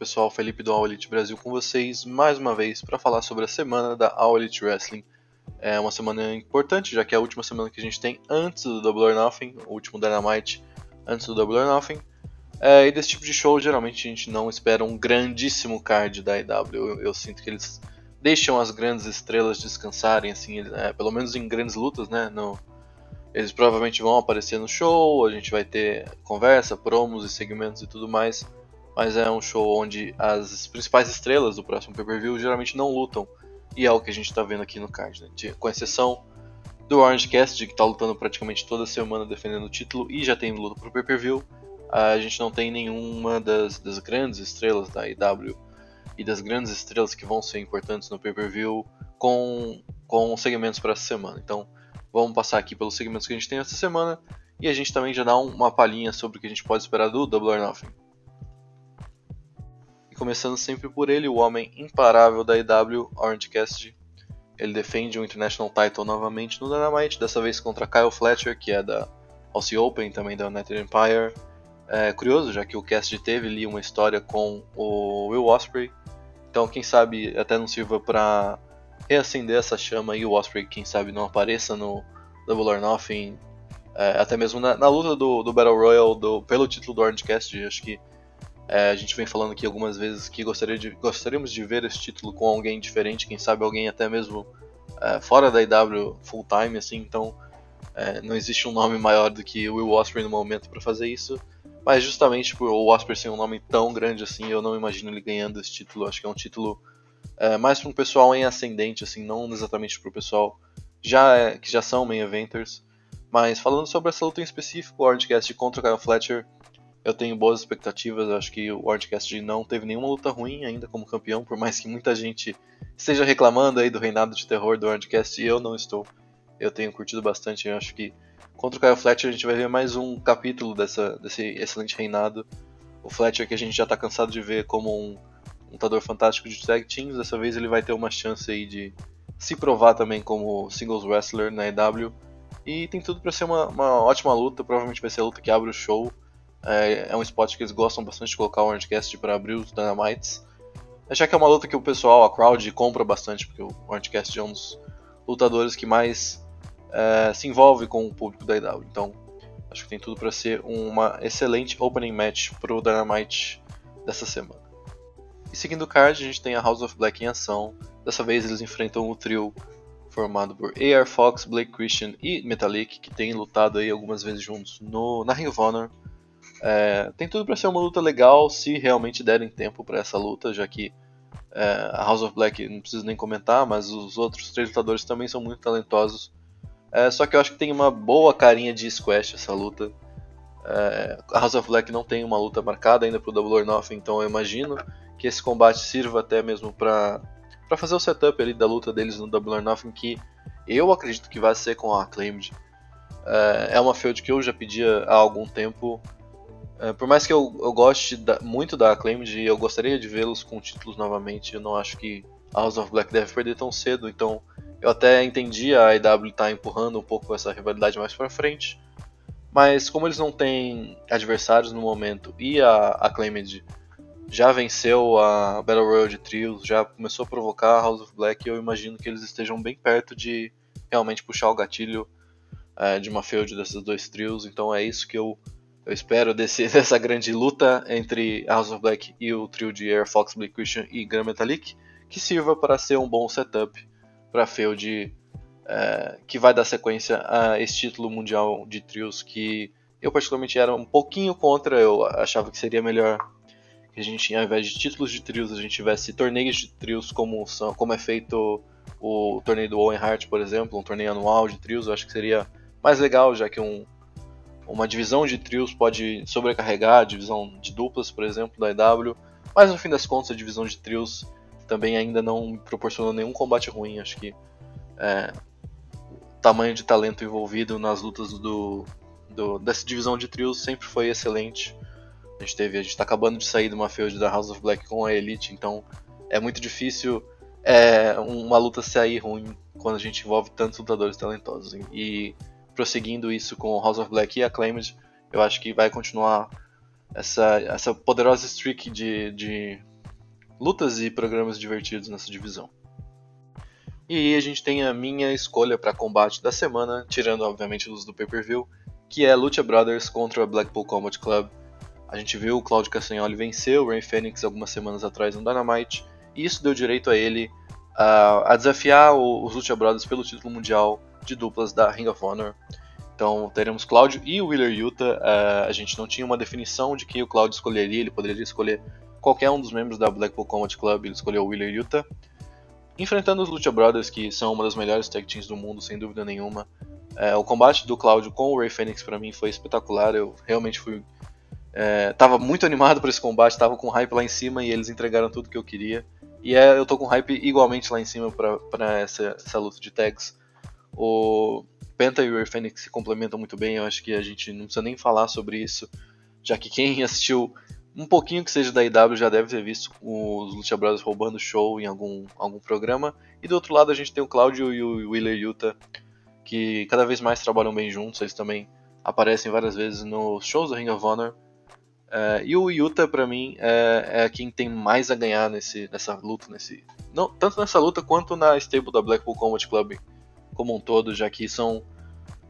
Pessoal, Felipe do All Elite Brasil com vocês mais uma vez para falar sobre a semana da All Elite Wrestling. É uma semana importante, já que é a última semana que a gente tem antes do Double or Nothing, o último Dynamite antes do Double or Nothing. É, e desse tipo de show, geralmente a gente não espera um grandíssimo card da IW. Eu, eu sinto que eles deixam as grandes estrelas descansarem, assim, é, pelo menos em grandes lutas, né? No, eles provavelmente vão aparecer no show, a gente vai ter conversa, promos e segmentos e tudo mais mas é um show onde as principais estrelas do próximo pay-per-view geralmente não lutam, e é o que a gente está vendo aqui no card, né? de, com exceção do Orange Cassidy, que está lutando praticamente toda semana defendendo o título e já tem luta pro pay-per-view, a gente não tem nenhuma das, das grandes estrelas da IW e das grandes estrelas que vão ser importantes no pay-per-view com, com segmentos para essa semana. Então, vamos passar aqui pelos segmentos que a gente tem essa semana e a gente também já dá uma palhinha sobre o que a gente pode esperar do Double or Nothing começando sempre por ele, o homem imparável da IW, Orange Cassidy. Ele defende o International Title novamente no Dynamite, dessa vez contra Kyle Fletcher, que é da Aussie Open, também da United Empire. É curioso, já que o Cassidy teve ali uma história com o Will Ospreay, então quem sabe até não sirva para reacender essa chama e o Ospreay, quem sabe, não apareça no Double or Nothing, é, até mesmo na, na luta do, do, Battle Royal do, pelo título do Orange Cassidy, acho que é, a gente vem falando aqui algumas vezes que gostaria de, gostaríamos de ver esse título com alguém diferente, quem sabe alguém até mesmo é, fora da IW full time, assim, então é, não existe um nome maior do que Will Ospreay no momento para fazer isso. Mas justamente por o Ospreay ser um nome tão grande assim, eu não imagino ele ganhando esse título. Acho que é um título é, mais para um pessoal em ascendente, assim, não exatamente para o pessoal já é, que já são main eventers. Mas falando sobre essa luta em específico, o Orange contra o Kyle Fletcher, eu tenho boas expectativas, eu acho que o Wardcast não teve nenhuma luta ruim ainda como campeão, por mais que muita gente esteja reclamando aí do reinado de terror do Wardcast, e eu não estou. Eu tenho curtido bastante, eu acho que contra o Kyle Fletcher a gente vai ver mais um capítulo dessa, desse excelente reinado. O Fletcher que a gente já está cansado de ver como um lutador fantástico de tag teams, dessa vez ele vai ter uma chance aí de se provar também como singles wrestler na EW. E tem tudo para ser uma, uma ótima luta, provavelmente vai ser a luta que abre o show. É, é um spot que eles gostam bastante de colocar o Orange para abrir os Dynamites. Já que é uma luta que o pessoal, a crowd, compra bastante, porque o Orange é um dos lutadores que mais é, se envolve com o público da IW. Então, acho que tem tudo para ser uma excelente opening match para o Dynamite dessa semana. E seguindo o card, a gente tem a House of Black em ação. Dessa vez eles enfrentam o trio formado por AR Fox, Blake Christian e Metallic, que tem lutado aí algumas vezes juntos no, na Ring of Honor. É, tem tudo para ser uma luta legal se realmente derem tempo para essa luta, já que é, a House of Black não preciso nem comentar, mas os outros três lutadores também são muito talentosos. É, só que eu acho que tem uma boa carinha de squash essa luta. É, a House of Black não tem uma luta marcada ainda pro Double or Nothing, então eu imagino que esse combate sirva até mesmo para para fazer o setup ali da luta deles no Double or Nothing, que eu acredito que vai ser com a Acclaimed. É, é uma feud que eu já pedia há algum tempo. É, por mais que eu, eu goste da, muito da Acclaimed e eu gostaria de vê-los com títulos novamente, eu não acho que House of Black deve perder tão cedo, então eu até entendi a IW estar tá empurrando um pouco essa rivalidade mais para frente. Mas como eles não têm adversários no momento e a Acclaimed já venceu a Battle Royale de trios, já começou a provocar a House of Black, eu imagino que eles estejam bem perto de realmente puxar o gatilho é, de uma feud desses dois trios, então é isso que eu, eu espero dessa grande luta entre House of Black e o trio de Air Fox, Blake Christian e Gran Metalik, que sirva para ser um bom setup para feud é, que vai dar sequência a esse título mundial de trios que eu particularmente era um pouquinho contra, eu achava que seria melhor que a gente, ao invés de títulos de trios, a gente tivesse torneios de trios como, são, como é feito o torneio do Owen Hart, por exemplo, um torneio anual de trios, eu acho que seria mais legal, já que um, uma divisão de trios pode sobrecarregar a divisão de duplas, por exemplo, da EW, mas no fim das contas a divisão de trios também ainda não proporcionou nenhum combate ruim, acho que é, o tamanho de talento envolvido nas lutas do, do, dessa divisão de trios sempre foi excelente. A gente teve, a gente tá acabando de sair de uma feud da House of Black com a Elite, então é muito difícil é, uma luta sair ruim quando a gente envolve tantos lutadores talentosos. E prosseguindo isso com House of Black e Acclaimed, eu acho que vai continuar essa, essa poderosa streak de, de lutas e programas divertidos nessa divisão. E a gente tem a minha escolha para combate da semana, tirando obviamente os do pay-per-view, que é Lucha Brothers contra Blackpool Combat Club a gente viu o Claudio Castagnoli vencer o Ray Phoenix algumas semanas atrás no Dynamite, e isso deu direito a ele uh, a desafiar os Lucha Brothers pelo título mundial de duplas da Ring of Honor. Então teremos Claudio e o Wheeler Yuta. Uh, a gente não tinha uma definição de quem o Claudio escolheria, ele poderia escolher qualquer um dos membros da Blackpool Combat Club, ele escolheu o Wheeler Yuta. Enfrentando os Lucha Brothers, que são uma das melhores tag teams do mundo, sem dúvida nenhuma. Uh, o combate do Claudio com o Ray Phoenix para mim foi espetacular, eu realmente fui é, tava muito animado por esse combate, tava com hype lá em cima e eles entregaram tudo que eu queria. E é, eu tô com hype igualmente lá em cima para essa, essa luta de tags. O Penta e o Phoenix se complementam muito bem, eu acho que a gente não precisa nem falar sobre isso, já que quem assistiu um pouquinho que seja da IW já deve ter visto os Lucha Brothers roubando show em algum, algum programa. E do outro lado a gente tem o Claudio e o Wheeler Yuta, que cada vez mais trabalham bem juntos, eles também aparecem várias vezes nos shows do Ring of Honor. Uh, e o Yuta, para mim, é, é, quem tem mais a ganhar nesse, nessa luta, nesse, não, tanto nessa luta quanto na stable da Blackpool Combat Club como um todo, já que são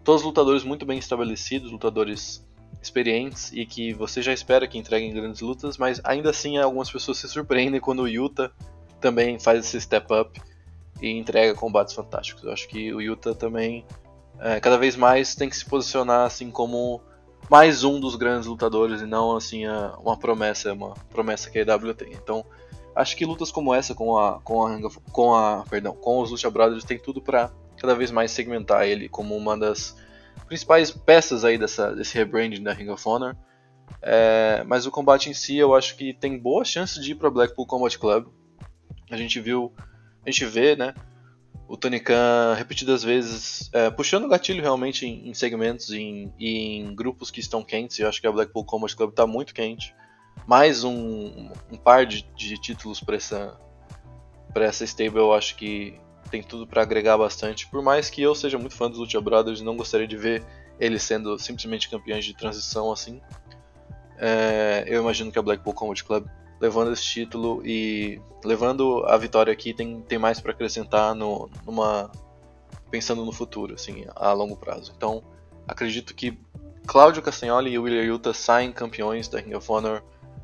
todos lutadores muito bem estabelecidos, lutadores experientes e que você já espera que entreguem grandes lutas, mas ainda assim algumas pessoas se surpreendem quando o Yuta também faz esse step up e entrega combates fantásticos. Eu acho que o Yuta também é, cada vez mais tem que se posicionar assim como mais um dos grandes lutadores e não assim uma promessa, uma promessa que a EW tem. Então, acho que lutas como essa com a com a com a, perdão, com os Lucha Brothers tem tudo para cada vez mais segmentar ele como uma das principais peças aí dessa desse rebranding da Ring of Honor. É, mas o combate em si eu acho que tem boa chance de ir para Blackpool Combat Club. A gente viu, a gente vê, né, o Tony Khan repetidas vezes é, puxando o gatilho realmente em, em segmentos e em, em, grupos que estão quentes. Eu acho que a Blackpool Combat Club está muito quente. Mais um, um par de, de títulos para essa, essa stable eu acho que tem tudo para agregar bastante. Por mais que eu seja muito fã dos Lucha Brothers, não gostaria de ver eles sendo simplesmente campeões de transição assim. É, eu imagino que a Blackpool Combat Club levando esse título e levando a vitória aqui tem, tem mais para acrescentar no, numa pensando no futuro, assim, a longo prazo. Então, acredito que Cláudio Castagnoli e William Yuta saem campeões da Ring of Honor,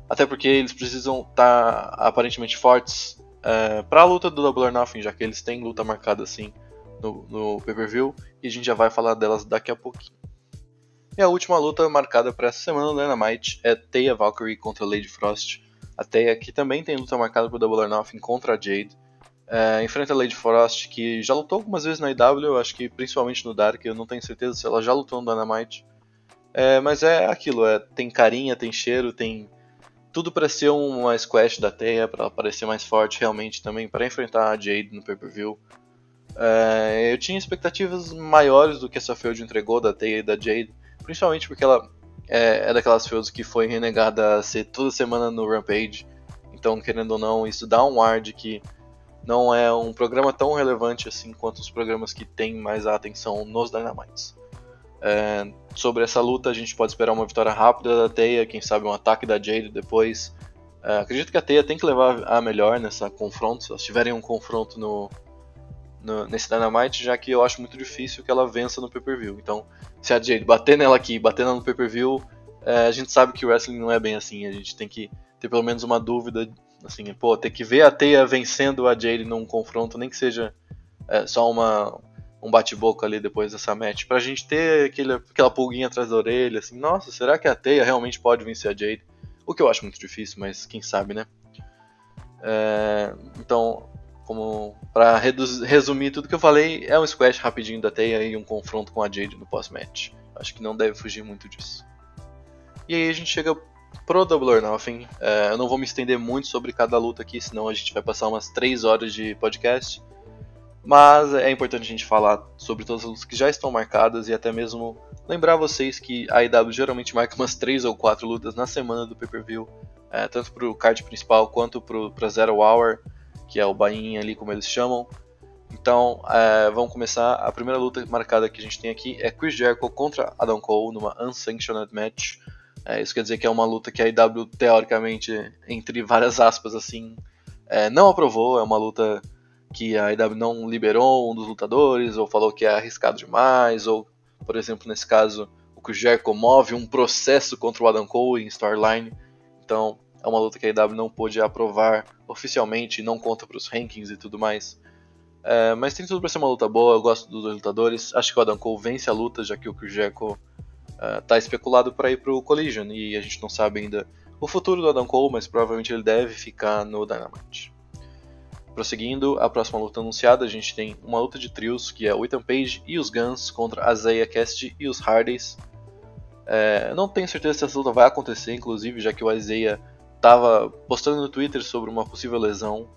até porque eles precisam estar tá, aparentemente fortes é, para a luta do Double or Nothing, já que eles têm luta marcada assim no, no pay-per-view, e a gente já vai falar delas daqui a pouquinho. E a última luta marcada para essa semana no Dynamite é Teia Valkyrie contra Lady Frost. A Teia que também tem luta marcada por Double or Nothing contra a Jade. É, enfrenta a Lady Frost, que já lutou algumas vezes na IW, acho que principalmente no Dark, eu não tenho certeza se ela já lutou no Dynamite. É, mas é aquilo, é, tem carinha, tem cheiro, tem tudo para ser uma squash da Teia, para ela parecer mais forte realmente também, para enfrentar a Jade no pay-per-view. É, eu tinha expectativas maiores do que essa feud entregou da Teia e da Jade, principalmente porque ela é, é daquelas feuds que foi renegada a ser toda semana no Rampage. Então, querendo ou não, isso dá um ar de que não é um programa tão relevante assim quanto os programas que têm mais a atenção nos Dynamites. É, sobre essa luta, a gente pode esperar uma vitória rápida da Teia, quem sabe um ataque da Jade depois. É, acredito que a Teia tem que levar a melhor nessa confronto, se elas tiverem um confronto no, no, nesse Dynamite, já que eu acho muito difícil que ela vença no pay-per-view. Então, se a Jade bater nela aqui, bater nela no pay-per-view, é, a gente sabe que o wrestling não é bem assim. A gente tem que ter pelo menos uma dúvida, assim, pô, ter que ver a Teia vencendo a Jade num confronto, nem que seja é, só uma um bate-boca ali depois dessa match, pra gente ter aquele, aquela pulguinha atrás da orelha, assim, nossa, será que a Teia realmente pode vencer a Jade? O que eu acho muito difícil, mas quem sabe, né? É, então, como para resumir tudo que eu falei, é um squash rapidinho da Teia e um confronto com a Jade no pós-match. Acho que não deve fugir muito disso. E aí a gente chega pro Double or Nothing. É, eu não vou me estender muito sobre cada luta aqui, senão a gente vai passar umas 3 horas de podcast. Mas é importante a gente falar sobre todas as lutas que já estão marcadas e até mesmo lembrar vocês que a IW geralmente marca umas 3 ou 4 lutas na semana do pay-per-view, é, tanto pro card principal quanto pro, pra Zero Hour que é o bainha ali, como eles chamam. Então, é, vamos começar. A primeira luta marcada que a gente tem aqui é Chris Jericho contra Adam Cole numa unsanctioned match. É, isso quer dizer que é uma luta que a IW, teoricamente, entre várias aspas, assim, é, não aprovou. É uma luta que a IW não liberou um dos lutadores, ou falou que é arriscado demais, ou, por exemplo, nesse caso, o Chris Jericho move um processo contra o Adam Cole em Storyline. Então, é uma luta que a IW não pôde aprovar oficialmente, não conta para os rankings e tudo mais. É, mas tem tudo para ser uma luta boa, eu gosto dos dois lutadores. Acho que o Adam Cole vence a luta, já que o Chris Jericho está é, especulado para ir para o Collision e a gente não sabe ainda o futuro do Adam Cole, mas provavelmente ele deve ficar no Dynamite. Prosseguindo, a próxima luta anunciada, a gente tem uma luta de trios, que é o Ethan Page e os Guns contra Zaya Cast e os Hardys. É, não tenho certeza se essa luta vai acontecer, inclusive, já que o Isaiah estava postando no Twitter sobre uma possível lesão,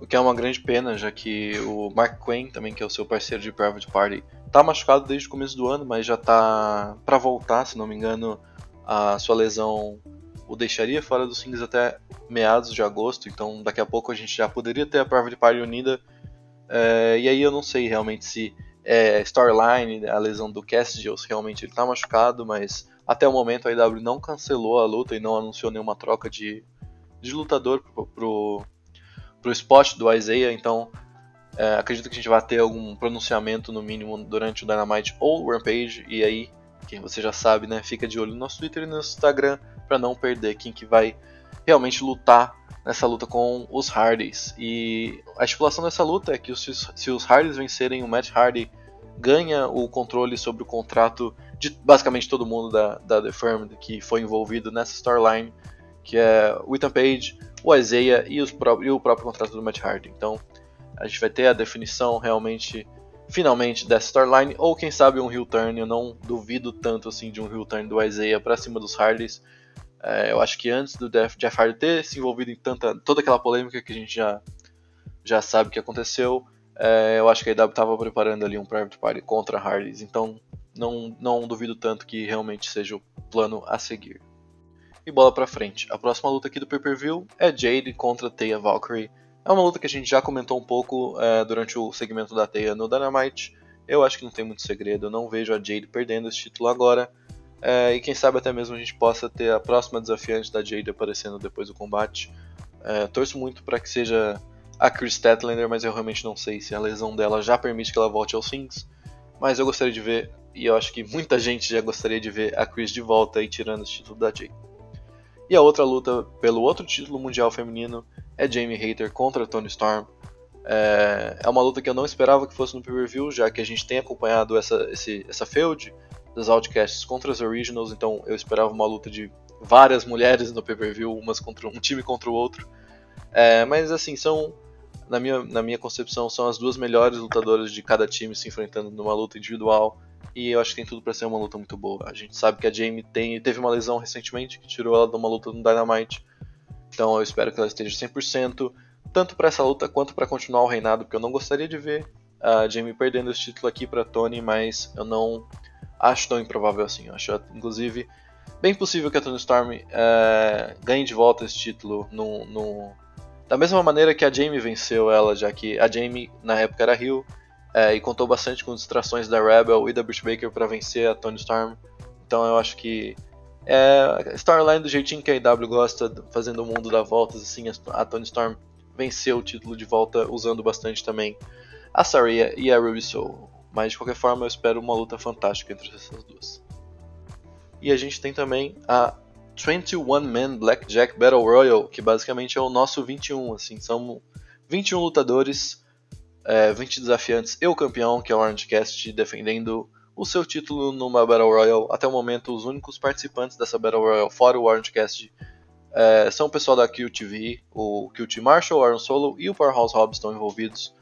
o que é uma grande pena, já que o Mark Quinn, também que é o seu parceiro de Private Party, está machucado desde o começo do ano, mas já está para voltar, se não me engano, a sua lesão o deixaria fora dos rings até meados de agosto, então daqui a pouco a gente já poderia ter a Private Party unida. É, e aí eu não sei realmente se é storyline, a lesão do Cassidy, ou se realmente ele está machucado, mas até o momento a IW não cancelou a luta e não anunciou nenhuma troca de, de lutador pro, pro, pro spot do Isaiah, então é, acredito que a gente vai ter algum pronunciamento no mínimo durante o Dynamite ou o Rampage, e aí, quem você já sabe, né, fica de olho no nosso Twitter e no nosso Instagram para não perder quem que vai realmente lutar nessa luta com os Hardys. E a estipulação dessa luta é que se os Hardys vencerem o Matt Hardy ganha o controle sobre o contrato de basicamente todo mundo da, da The Firm que foi envolvido nessa storyline, que é o Ethan Page, o Isaiah e, os pró e o próprio contrato do Matt Hardy. Então a gente vai ter a definição realmente, finalmente, dessa storyline, ou quem sabe um heel turn, eu não duvido tanto assim de um heel turn do Isaiah para cima dos Hardys. É, eu acho que antes do Jeff Hardy ter se envolvido em tanta, toda aquela polêmica que a gente já, já sabe que aconteceu, é, eu acho que a IW estava preparando ali um Private Party contra Hardys, então não, não duvido tanto que realmente seja o plano a seguir. E bola pra frente. A próxima luta aqui do pay-per-view é Jade contra Teia Valkyrie. É uma luta que a gente já comentou um pouco é, durante o segmento da Teia no Dynamite. Eu acho que não tem muito segredo, eu não vejo a Jade perdendo esse título agora. É, e quem sabe até mesmo a gente possa ter a próxima desafiante da Jade aparecendo depois do combate. É, torço muito para que seja a Chris Statlander, mas eu realmente não sei se a lesão dela já permite que ela volte aos rings. Mas eu gostaria de ver, e eu acho que muita gente já gostaria de ver a Chris de volta e tirando esse título da Jay. E a outra luta pelo outro título mundial feminino é Jamie Hayter contra Tony Storm. É, é uma luta que eu não esperava que fosse no pay-per-view, já que a gente tem acompanhado essa, esse, essa feud das Outcasts contra as Originals, então eu esperava uma luta de várias mulheres no pay-per-view, umas contra um time contra o outro. É, mas assim, são na minha, na minha concepção são as duas melhores lutadoras de cada time se enfrentando numa luta individual. E eu acho que tem tudo para ser uma luta muito boa. A gente sabe que a Jamie tem, teve uma lesão recentemente que tirou ela de uma luta no Dynamite. Então eu espero que ela esteja 100%, tanto para essa luta quanto para continuar o reinado, porque eu não gostaria de ver a Jamie perdendo esse título aqui para Tony, mas eu não acho tão improvável assim. Eu acho, inclusive, bem possível que a Tony Storm é, ganhe de volta esse título no, no, da mesma maneira que a Jamie venceu ela, já que a Jamie na época era Rio é, e contou bastante com distrações da Rebel e da Britt Baker para vencer a Tony Storm. Então eu acho que é storyline do jeitinho que a IW gosta, fazendo o mundo dar voltas assim, a Tony Storm venceu o título de volta usando bastante também a Saria e a Ruby Soul. Mas de qualquer forma eu espero uma luta fantástica entre essas duas. E a gente tem também a 21 Man Blackjack Battle Royal, que basicamente é o nosso 21, assim, são 21 lutadores, é, 20 desafiantes e o campeão, que é o Orange Cast, defendendo o seu título numa Battle Royal. Até o momento, os únicos participantes dessa Battle Royal, fora o Orange Cast, é, são o pessoal da QTV, o QT Marshall, o Aaron Solo e o Powerhouse Hobbs estão envolvidos.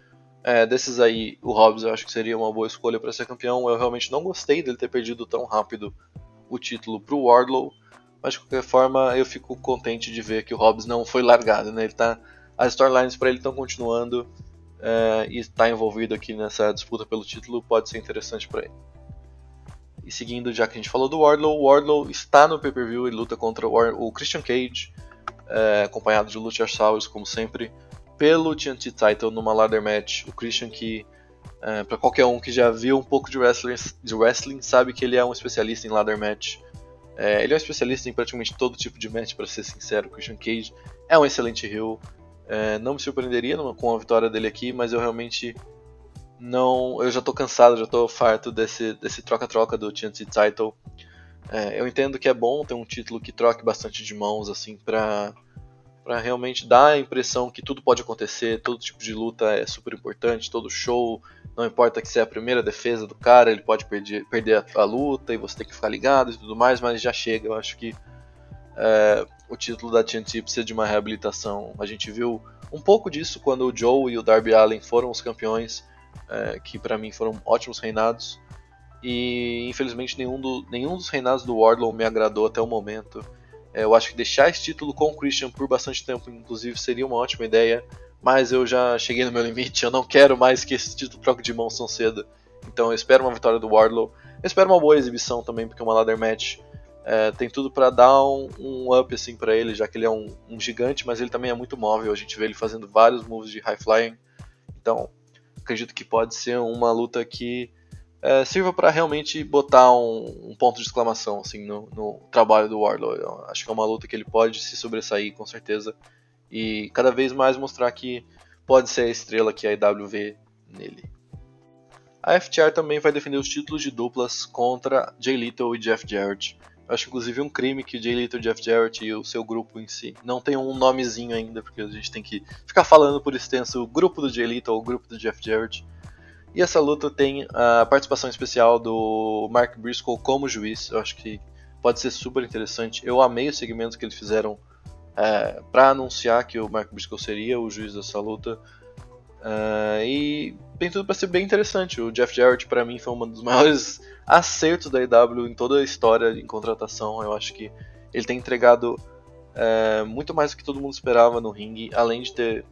É, desses aí, o Hobbs eu acho que seria uma boa escolha para ser campeão. Eu realmente não gostei dele ter perdido tão rápido o título para o Wardlow, mas de qualquer forma eu fico contente de ver que o Hobbs não foi largado. Né? Ele tá, as storylines para ele estão continuando é, e está envolvido aqui nessa disputa pelo título pode ser interessante para ele. E seguindo, já que a gente falou do Wardlow, o Wardlow está no pay-per-view e luta contra o, Christian Cage, é, acompanhado de Luchasaurus, como sempre pelo TNT Title numa ladder match. O Christian que é, para qualquer um que já viu um pouco de wrestling, de wrestling sabe que ele é um especialista em ladder match. É, ele é um especialista em praticamente todo tipo de match, para ser sincero. O Christian Cage é um excelente heel. É, não me surpreenderia com a vitória dele aqui, mas eu realmente não. Eu já tô cansado, já tô farto desse desse troca-troca do TNT Title. É, eu entendo que é bom ter um título que troque bastante de mãos, assim, pra para realmente dar a impressão que tudo pode acontecer, todo tipo de luta é super importante, todo show, não importa que seja a primeira defesa do cara, ele pode perder, perder a, a, luta e você tem que ficar ligado e tudo mais, mas já chega. Eu acho que é, o título da TNT precisa de uma reabilitação. A gente viu um pouco disso quando o Joe e o Darby Allen foram os campeões, é, que para mim foram ótimos reinados. E infelizmente nenhum, do, nenhum dos reinados do Wardlow me agradou até o momento. É, eu acho que deixar esse título com o Christian por bastante tempo, inclusive, seria uma ótima ideia. Mas eu já cheguei no meu limite, eu não quero mais que esse título troque de mão tão cedo. Então eu espero uma vitória do Wardlow. Eu espero uma boa exibição também, porque uma ladder match é, tem tudo para dar um, um, up assim para ele, já que ele é um, um, gigante, mas ele também é muito móvel. A gente vê ele fazendo vários moves de high flying. Então acredito que pode ser uma luta que é, sirva para realmente botar um, um, ponto de exclamação assim no, no, trabalho do Wardlow. Eu acho que é uma luta que ele pode se sobressair com certeza e cada vez mais mostrar que pode ser a estrela que a IW nele. A FTR também vai defender os títulos de duplas contra Jay Little e Jeff Jarrett. Eu acho inclusive um crime que Jay Little, Jeff Jarrett e o seu grupo em si não tem um nomezinho ainda, porque a gente tem que ficar falando por extenso o grupo do Jay Little ou o grupo do Jeff Jarrett e essa luta tem a participação especial do Mark Briscoe como juiz. Eu acho que pode ser super interessante. Eu amei o segmento que eles fizeram é, para anunciar que o Mark Briscoe seria o juiz dessa luta. Uh, e tem tudo para ser bem interessante. O Jeff Jarrett, para mim, foi um dos maiores acertos da IW em toda a história em contratação. Eu acho que ele tem entregado é, muito mais do que todo mundo esperava no ringue, além de ter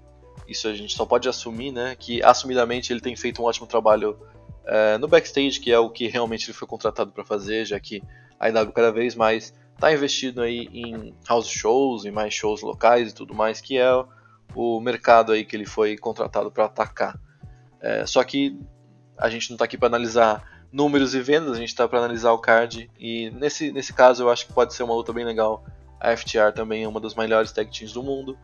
isso a gente só pode assumir, né? Que assumidamente ele tem feito um ótimo trabalho é, no backstage, que é o que realmente ele foi contratado para fazer, já que a IW cada vez mais está investindo aí em house shows e mais shows locais e tudo mais, que é o mercado aí que ele foi contratado para atacar. É, só que a gente não está aqui para analisar números e vendas, a gente está para analisar o card e nesse, nesse caso eu acho que pode ser uma luta bem legal. A FTR também é uma das melhores tag teams do mundo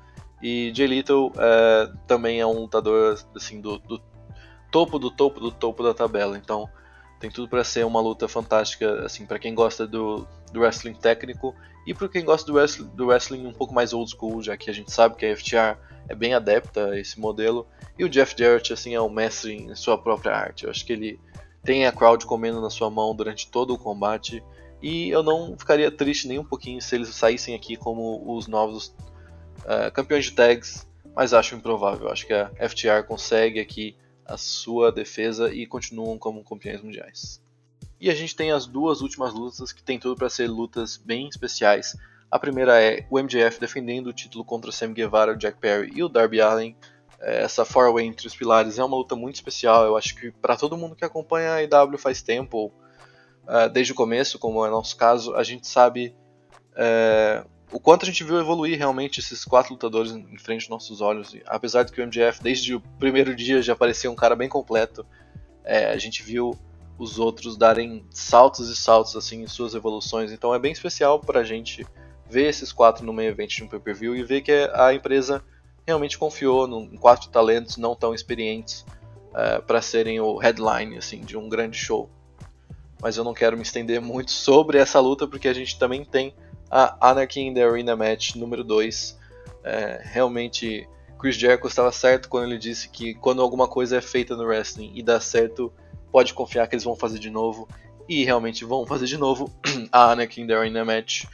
e Jay Little é, também é um lutador assim do, do, topo do topo do topo da tabela. Então tem tudo para ser uma luta fantástica assim para quem gosta do, do wrestling técnico e para quem gosta do wrestling, do wrestling um pouco mais old school, já que a gente sabe que a FTR é bem adepta a esse modelo. E o Jeff Jarrett assim é um mestre em sua própria arte. Eu acho que ele tem a crowd comendo na sua mão durante todo o combate. E eu não ficaria triste nem um pouquinho se eles saíssem aqui como os novos uh, campeões de tags, mas acho improvável. Acho que a FTR consegue aqui a sua defesa e continuam como campeões mundiais. E a gente tem as duas últimas lutas que tem tudo para ser lutas bem especiais. A primeira é o MJF defendendo o título contra Sam Guevara, o Jack Perry e o Darby Allin. É, essa four way entre os pilares é uma luta muito especial. Eu acho que para todo mundo que acompanha a IW faz tempo, ou, uh, desde o começo, como é nosso caso, a gente sabe uh, o quanto a gente viu evoluir realmente esses quatro lutadores em frente aos nossos olhos. E, apesar de que o MJF, desde o primeiro dia, já parecia um cara bem completo, é, a gente viu os outros darem saltos e saltos assim em suas evoluções. Então é bem especial para a gente ver esses quatro no meio evento de um pay-per-view e ver que a empresa realmente confiou em quatro talentos não tão experientes uh, é, para serem o headline assim de um grande show. Mas eu não quero me estender muito sobre essa luta porque a gente também tem a Anarchy in the Arena Match número 2. É, realmente, Chris Jericho estava certo quando ele disse que quando alguma coisa é feita no wrestling e dá certo, pode confiar que eles vão fazer de novo. E realmente vão fazer de novo a Anarchy in the Arena Match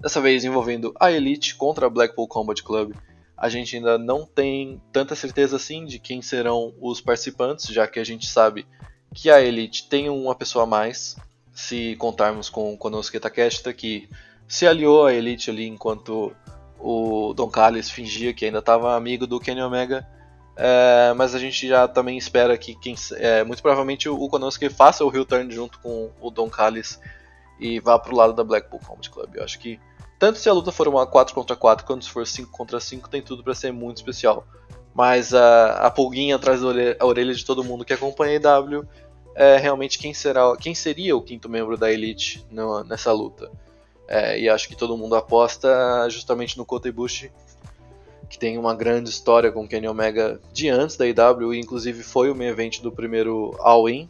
dessa vez envolvendo a Elite contra a Blackpool Combat Club. A gente ainda não tem tanta certeza assim de quem serão os participantes, já que a gente sabe que a Elite tem uma pessoa a mais, se contarmos com o Konosuke Takeshita, que se aliou à Elite ali enquanto o Don Callis fingia que ainda estava amigo do Kenny Omega. É, mas a gente já também espera que quem, é, muito provavelmente o Konosuke faça o heel turn junto com o Don Callis e vá para o lado da Blackpool Combat Club. Eu acho que tanto se a luta for uma 4 contra 4 quanto se for 5 contra 5, tem tudo para ser muito especial. Mas a, a pulguinha atrás da orelha, orelha, de todo mundo que acompanha a EW é realmente quem, será, quem seria o quinto membro da Elite no, nessa luta. É, e acho que todo mundo aposta justamente no Kota Ibushi, que tem uma grande história com Kenny Omega de antes da EW, e inclusive foi o main event do primeiro All-In.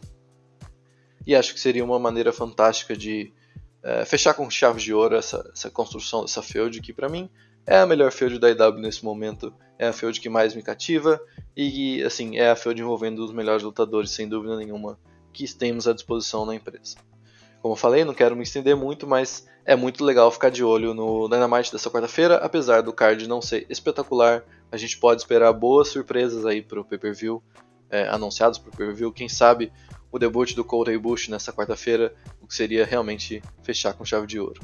E acho que seria uma maneira fantástica de é, fechar com chave de ouro essa, essa construção dessa feud que para mim é a melhor feud da IW nesse momento, é a feud que mais me cativa e assim é a feud envolvendo os melhores lutadores sem dúvida nenhuma que temos à disposição na empresa. Como eu falei, não quero me estender muito, mas é muito legal ficar de olho no Dynamite dessa quarta-feira, apesar do card não ser espetacular, a gente pode esperar boas surpresas aí pro pay-per-view, é, anunciados pro pay-per-view, quem sabe o debut do Kota Ibushi nessa quarta-feira, o que seria realmente fechar com chave de ouro.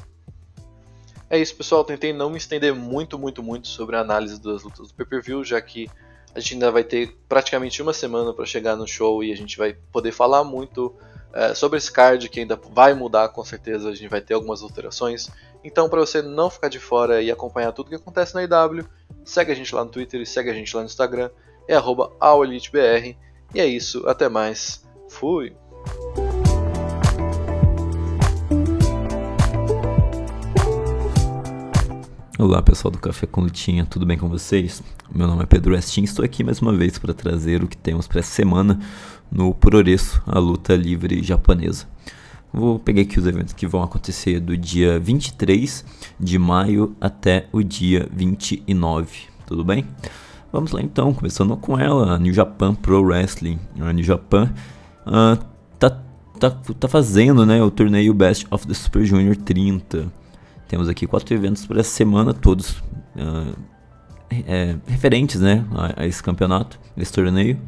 É isso, pessoal. Tentei não me estender muito, muito, muito sobre a análise das lutas do pay-per-view, já que a gente ainda vai ter praticamente uma semana para chegar no show e a gente vai poder falar muito é, sobre esse card que ainda vai mudar com certeza. A gente vai ter algumas alterações. Então, para você não ficar de fora e acompanhar tudo que acontece na IW, segue a gente lá no Twitter e segue a gente lá no Instagram. É arroba E é isso, até mais. Fui! Olá pessoal do Café com Lutinha, tudo bem com vocês? Meu nome é Pedro Estin, estou aqui mais uma vez para trazer o que temos para essa semana no Puroresu, a luta livre japonesa. Vou pegar aqui os eventos que vão acontecer do dia 23 de maio até o dia 29, tudo bem? Vamos lá então, começando com ela, a New Japan Pro Wrestling. A New Japan uh, tá, tá, tá fazendo né, o torneio Best of the Super Junior 30. Temos aqui quatro eventos por essa semana, todos uh, é, referentes né, a, a, esse campeonato, esse torneio.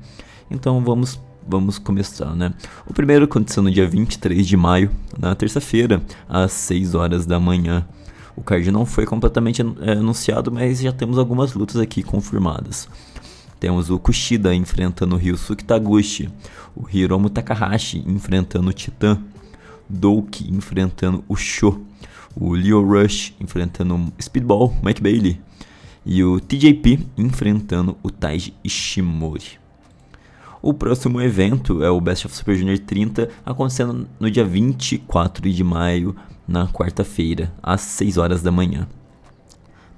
Então vamos, vamos começar. Né? O primeiro aconteceu no dia 23 de maio, na terça-feira, às 6 horas da manhã. O card não foi completamente é, anunciado, mas já temos algumas lutas aqui confirmadas. Temos o Kushida enfrentando o Ryusuke Taguchi, o Hiromu Takahashi enfrentando o Titã, Douki enfrentando o Sho, o Leo Rush enfrentando o Speedball Mike Bailey e o TJP enfrentando o Taiji Ishimori. O próximo evento é o Best of Super Junior 30, acontecendo no dia 24 de maio, na quarta-feira, às 6 horas da manhã.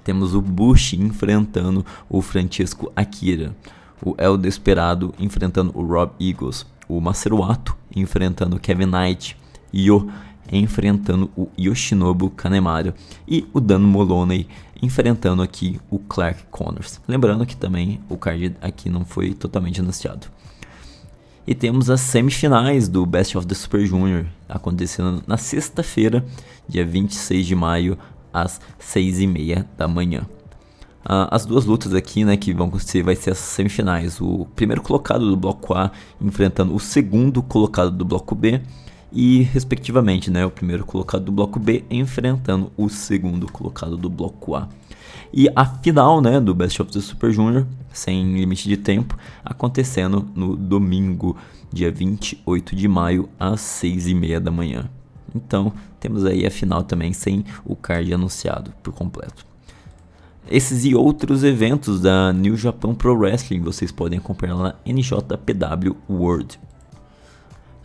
Temos o Bush enfrentando o Francisco Akira, o El Desperado enfrentando o Rob Eagles, o Maseruato enfrentando o Kevin Knight, Yo enfrentando o Yoshinobu Kanemaru e o Dan Moloney enfrentando aqui o Clark Connors. Lembrando que também o card aqui não foi totalmente anunciado. E temos as semifinais do Best of the Super Junior acontecendo na sexta-feira, dia 26 de maio, às 6h30 da manhã. Uh, as duas lutas aqui, né, que vão acontecer, vai ser as semifinais. O primeiro colocado do bloco A enfrentando o segundo colocado do bloco B e, respectivamente, né, o primeiro colocado do bloco B enfrentando o segundo colocado do bloco A. E a final, né, do Best of the Super Junior, sem limite de tempo, acontecendo no domingo, dia 28 de maio, às 6h30 da manhã. Então, temos aí a final também sem o card anunciado por completo. Esses e outros eventos da New Japan Pro Wrestling vocês podem acompanhar lá na NJPW World.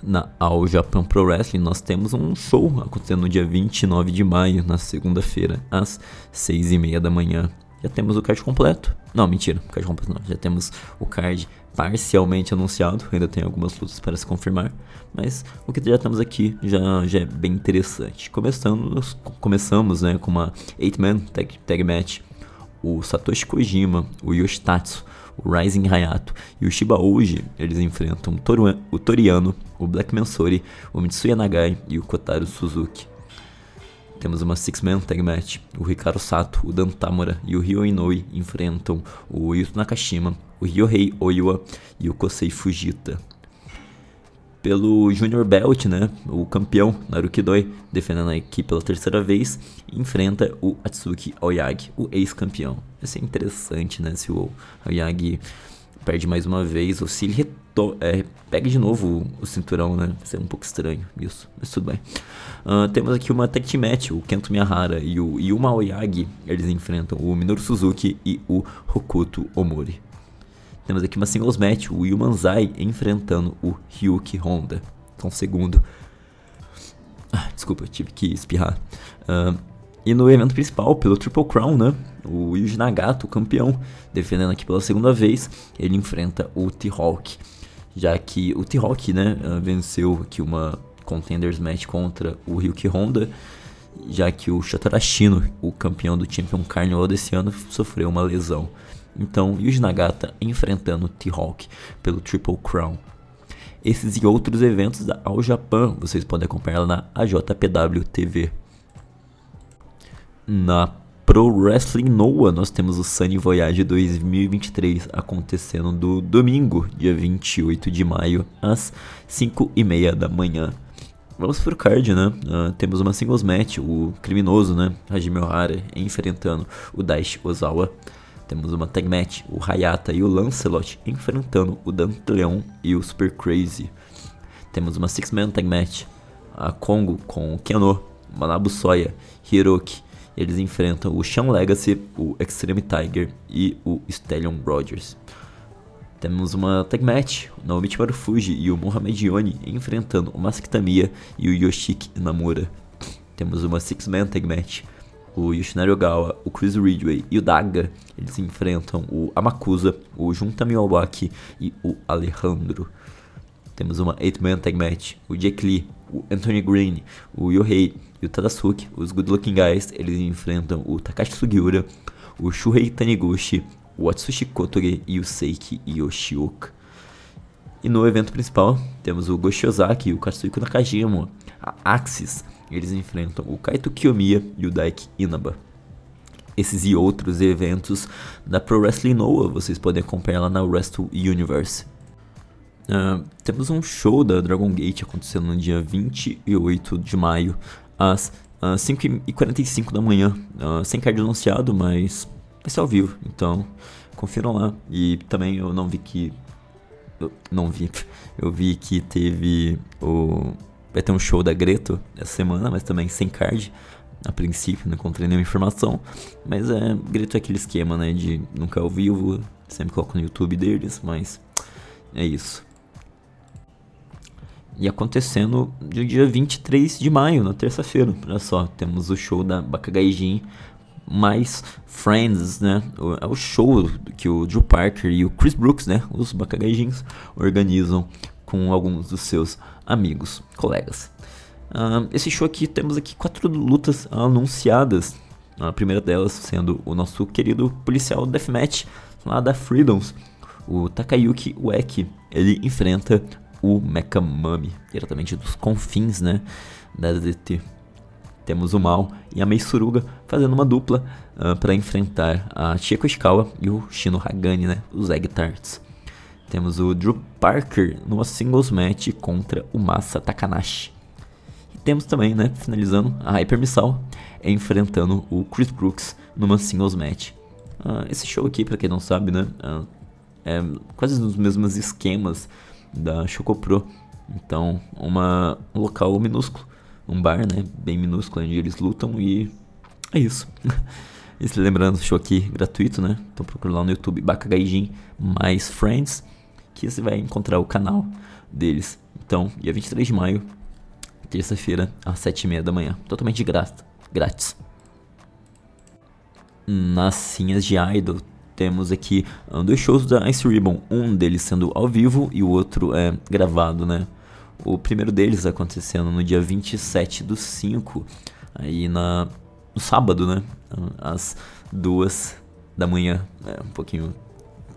Na All Japan Pro Wrestling nós temos um show acontecendo no dia 29 de maio, na segunda-feira, às 6h30 da manhã. Já temos o card completo. Não, mentira, o card completo não. Já temos o card parcialmente anunciado. Ainda tem algumas lutas para se confirmar. Mas o que já temos aqui já, já é bem interessante. Começando, começamos né, com uma 8-man tag, tag match. O Satoshi Kojima, o Yoshitatsu o Rising Hayato e o Shiba Ouji, eles enfrentam o Toriano, o Black Mansori, o Mitsuya Nagai e o Kotaro Suzuki. Temos uma Six-Man Tag Match. O Ricardo Sato, o Dan Tamura e o Ryo Inoue enfrentam o Yuto Nakashima, o Ryohei Oiwa e o Kosei Fujita pelo Junior Belt, né? O campeão Naruki Doi, defendendo a equipe pela terceira vez, enfrenta o Atsuki Aoyagi, o ex-campeão. Vai ser interessante, né? Se o Aoyagi perde mais uma vez, ou se ele é, pega de novo o, o, cinturão, né? Vai ser um pouco estranho isso, mas tudo bem. Uh, temos aqui uma tag team match, o Kento Miyahara e o Yuma Aoyagi, eles enfrentam o Minoru Suzuki e o Hokuto Omori. Temos aqui uma singles match, o Yumanzai enfrentando o Ryuki Honda. Então, segundo. Ah, desculpa, tive que espirrar. Uh, e no evento principal, pelo Triple Crown, né? O Yuji Nagato, o campeão, defendendo aqui pela segunda vez, ele enfrenta o T-Hawk. Já que o T-Hawk, né, ah, venceu aqui uma Contenders Match contra o Ryuki Honda, já que o Shotarashino, o campeão do Champion Carnival desse ano, sofreu uma lesão. Então, Yuji Nagata enfrentando T-Hawk pelo Triple Crown. Esses e outros eventos da All Japan vocês podem acompanhar na AJPW TV. Na Pro Wrestling Noah nós temos o Sunny Voyage 2023 acontecendo do domingo, dia 28 de maio, às 5 e meia da manhã. Vamos pro card, né? Uh, temos uma singles match, o criminoso, né? Hajime Ohara enfrentando o Daishi Ozawa. Temos uma tag match, o Hayata e o Lancelot enfrentando o Dante Leon e o Super Crazy. Temos uma Six Man Tag Match, a Kongo com o Keno, Manabu Soya, Hiroki. Eles enfrentam o Sean Legacy, o Extreme Tiger e o Stallion Rogers. Temos uma tag match, o Naomichi Marufuji e o Mohamed Yoni enfrentando o Masakitamiya e o Yoshiki Namura. Temos uma Six Man Tag Match, o Yoshinari Ogawa, o Chris Ridgway e o Daga, eles enfrentam o Amakusa, o Junta Miyawaki e o Alejandro. Temos uma 8-man tag match, o Jake Lee, o Anthony Green, o Yohei e o Tadasuke, os Good Looking Guys, eles enfrentam o Takashi Sugiura, o Shuhei Taniguchi, o Atsushi Kotoge e o Seiki Yoshioka. E no evento principal, temos o Goshi Ozaki o Katsuhiko Nakajima, a Axis, eles enfrentam o Kaito Kiyomiya e o Daiki Inaba. Esses e outros eventos da Pro Wrestling Noah vocês podem acompanhar lá na Wrestle Universe. Uh, temos um show da Dragon Gate acontecendo no dia 28 de maio, às uh, 5h45 da manhã. Uh, sem card anunciado, mas vai ser ao vivo, então confiram lá. E também eu não vi que. Eu não vi. Eu vi que teve o Vai ter um show da Greto essa semana, mas também sem card. A princípio, não encontrei nenhuma informação. Mas é, Greto é aquele esquema, né? De nunca ao vivo, sempre coloco no YouTube deles, mas é isso. E acontecendo no dia 23 de maio, na terça-feira. Olha só, temos o show da Bakagaijin mais Friends, né? É o show que o Drew Parker e o Chris Brooks, né? Os Bakagaijins organizam com alguns dos seus amigos, colegas. Uh, esse show aqui temos aqui quatro lutas anunciadas. A primeira delas sendo o nosso querido policial Deathmatch lá da Freedoms, o Takayuki Ueki. Ele enfrenta o Mecha Mami, diretamente dos confins, né, da ZT. Temos o Mal e a Mei Suruga fazendo uma dupla uh, para enfrentar a Chieko Ishikawa e o Shino Hagani, né, os Egg Tarts. Temos o Drew Parker numa singles match contra o Masa Takanashi. E temos também, né, finalizando, a Hyper Missile enfrentando o Chris Brooks numa singles match. Uh, esse show aqui, para quem não sabe, né, uh, é quase nos mesmos esquemas da Choco Pro. Então, uma, um local minúsculo, um bar, né, bem minúsculo, onde eles lutam e é isso. e se lembrando, show aqui gratuito, né? Então procura lá no YouTube Bakagaijin mais Friends que você vai encontrar o canal deles. Então, dia 23 de maio, terça-feira, às 7h30 da manhã. Totalmente de graça, grátis. Nas cinhas de Idol, temos aqui um, dois shows da Ice Ribbon. Um deles sendo ao vivo e o outro é gravado, né? O primeiro deles acontecendo no dia 27 do 5, aí na, no sábado, né? Às duas da manhã, é um pouquinho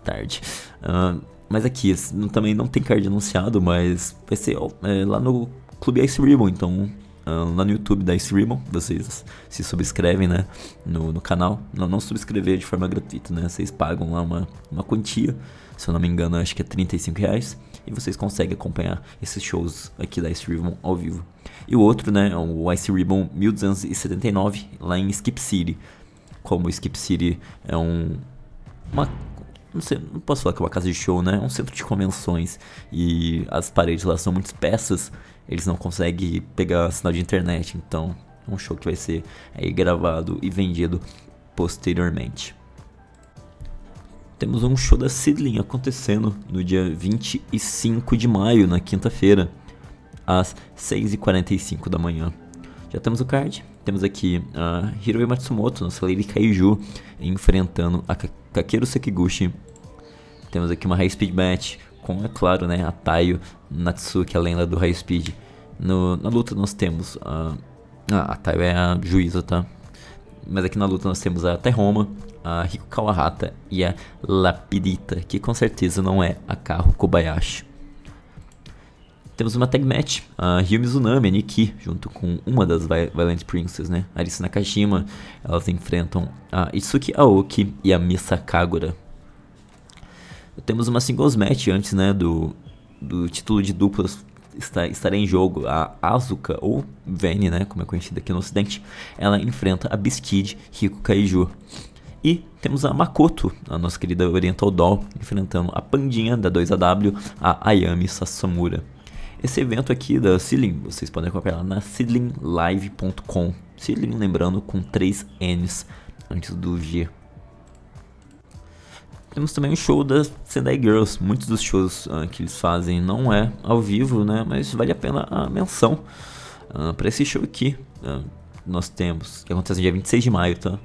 tarde. Uh, mas aqui, também não tem card anunciado, mas vai ser é, lá no Clube Ice Ribbon, então uh, lá no YouTube da Ice Ribbon, vocês se subscrevem, né, no, no canal. Não, não subscrever de forma gratuita, né, vocês pagam lá uma, uma quantia, se eu não me engano, acho que é 35 reais, e vocês conseguem acompanhar esses shows aqui da Ice Ribbon ao vivo. E o outro, né, o Ice Ribbon 1279, lá em Skip City. Como Skip City é um, uma não sei, não posso falar que é uma casa de show, né? É um centro de convenções e as paredes lá são muito espessas, eles não conseguem pegar sinal de internet, então é um show que vai ser aí gravado e vendido posteriormente. Temos um show da Sidling acontecendo no dia 25 de maio, na quinta-feira, às 6h45 da manhã. Já temos o card, temos aqui a Hiroi Matsumoto, nossa Lady Kaiju, enfrentando a Kakeru Sekiguchi. Temos aqui uma High Speed Match com, é claro, né, a Taio Natsuki, a lenda do High Speed. No, na luta nós temos a... Ah, a é a juíza, tá? Mas aqui na luta nós temos a Terroma, a Riko Kawahata e a Lapidita, que com certeza não é a Carro Kobayashi. Temos uma tag match, a Ryu Mizunami, a Nikki, junto com uma das Violent Princess, né? Arisa Nakashima. Elas enfrentam a Itsuki Aoki e a Misa Kagura. Temos uma singles match antes, né, do, do título de duplas estar, estar em jogo. A Azuka, ou Vene, né, como é conhecida aqui no ocidente, ela enfrenta a Biscuit Rico Kaiju. E temos a Makoto, a nossa querida Oriental Doll, enfrentando a Pandinha da 2AW, a Ayami Sasamura. Esse evento aqui da Seedling, vocês podem acompanhar na seedlinglive.com. Seedling, lembrando, com 3 N's antes do G. Temos também o show da Sendai Girls. Muitos dos shows uh, que eles fazem não é ao vivo, né? Mas vale a pena a menção. Uh, ah, para esse show aqui, uh, nós temos, que acontece no dia 26 de maio, tá?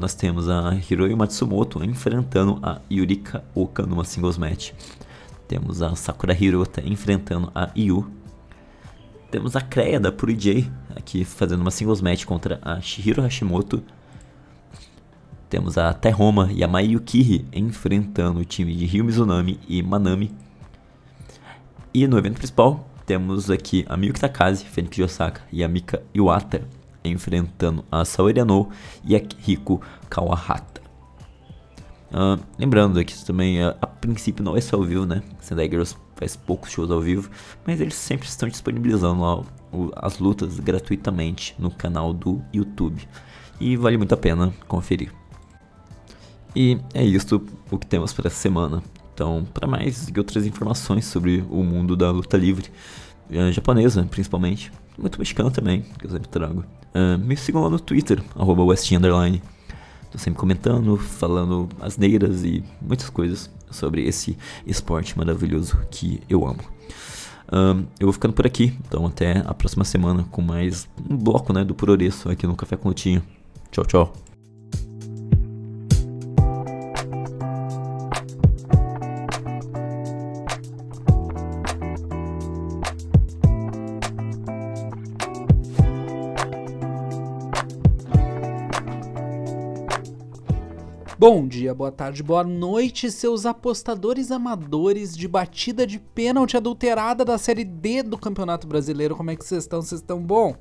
nós temos a Hiroi Matsumoto enfrentando a Yurika Oka numa singles match. Temos a Sakura Hirota enfrentando a Yu. Temos a Kreia da Puri J aqui fazendo uma singles match contra a Shihiro Hashimoto. Temos a Terroma e a Mayukiri enfrentando o time de Ryu Mizunami e Manami. E no evento principal temos aqui a Miyuki Takazi, Fênix de Osaka e a Mika Iwata enfrentando a Saori Anou e a Riko Kawahata. Uh, lembrando que isso também, uh, a princípio, não é só ao vivo, né? Sendai Girls faz poucos shows ao vivo, mas eles sempre estão disponibilizando lá o, as lutas gratuitamente no canal do YouTube. E vale muito a pena conferir. E é isso o que temos para essa semana. Então, para mais e outras informações sobre o mundo da luta livre, uh, japonesa principalmente, muito mexicana também, que eu sempre trago, me sigam lá no Twitter, Underline. Tô sempre comentando, falando asneiras e muitas coisas sobre esse esporte maravilhoso que eu amo. Um, eu vou ficando por aqui, então até a próxima semana com mais um bloco né, do Puroreço aqui no Café com. Tchau, tchau. Bom dia, boa tarde, boa noite, seus apostadores amadores de batida de pênalti adulterada da Série D do Campeonato Brasileiro. Como é que vocês estão? Vocês estão bom?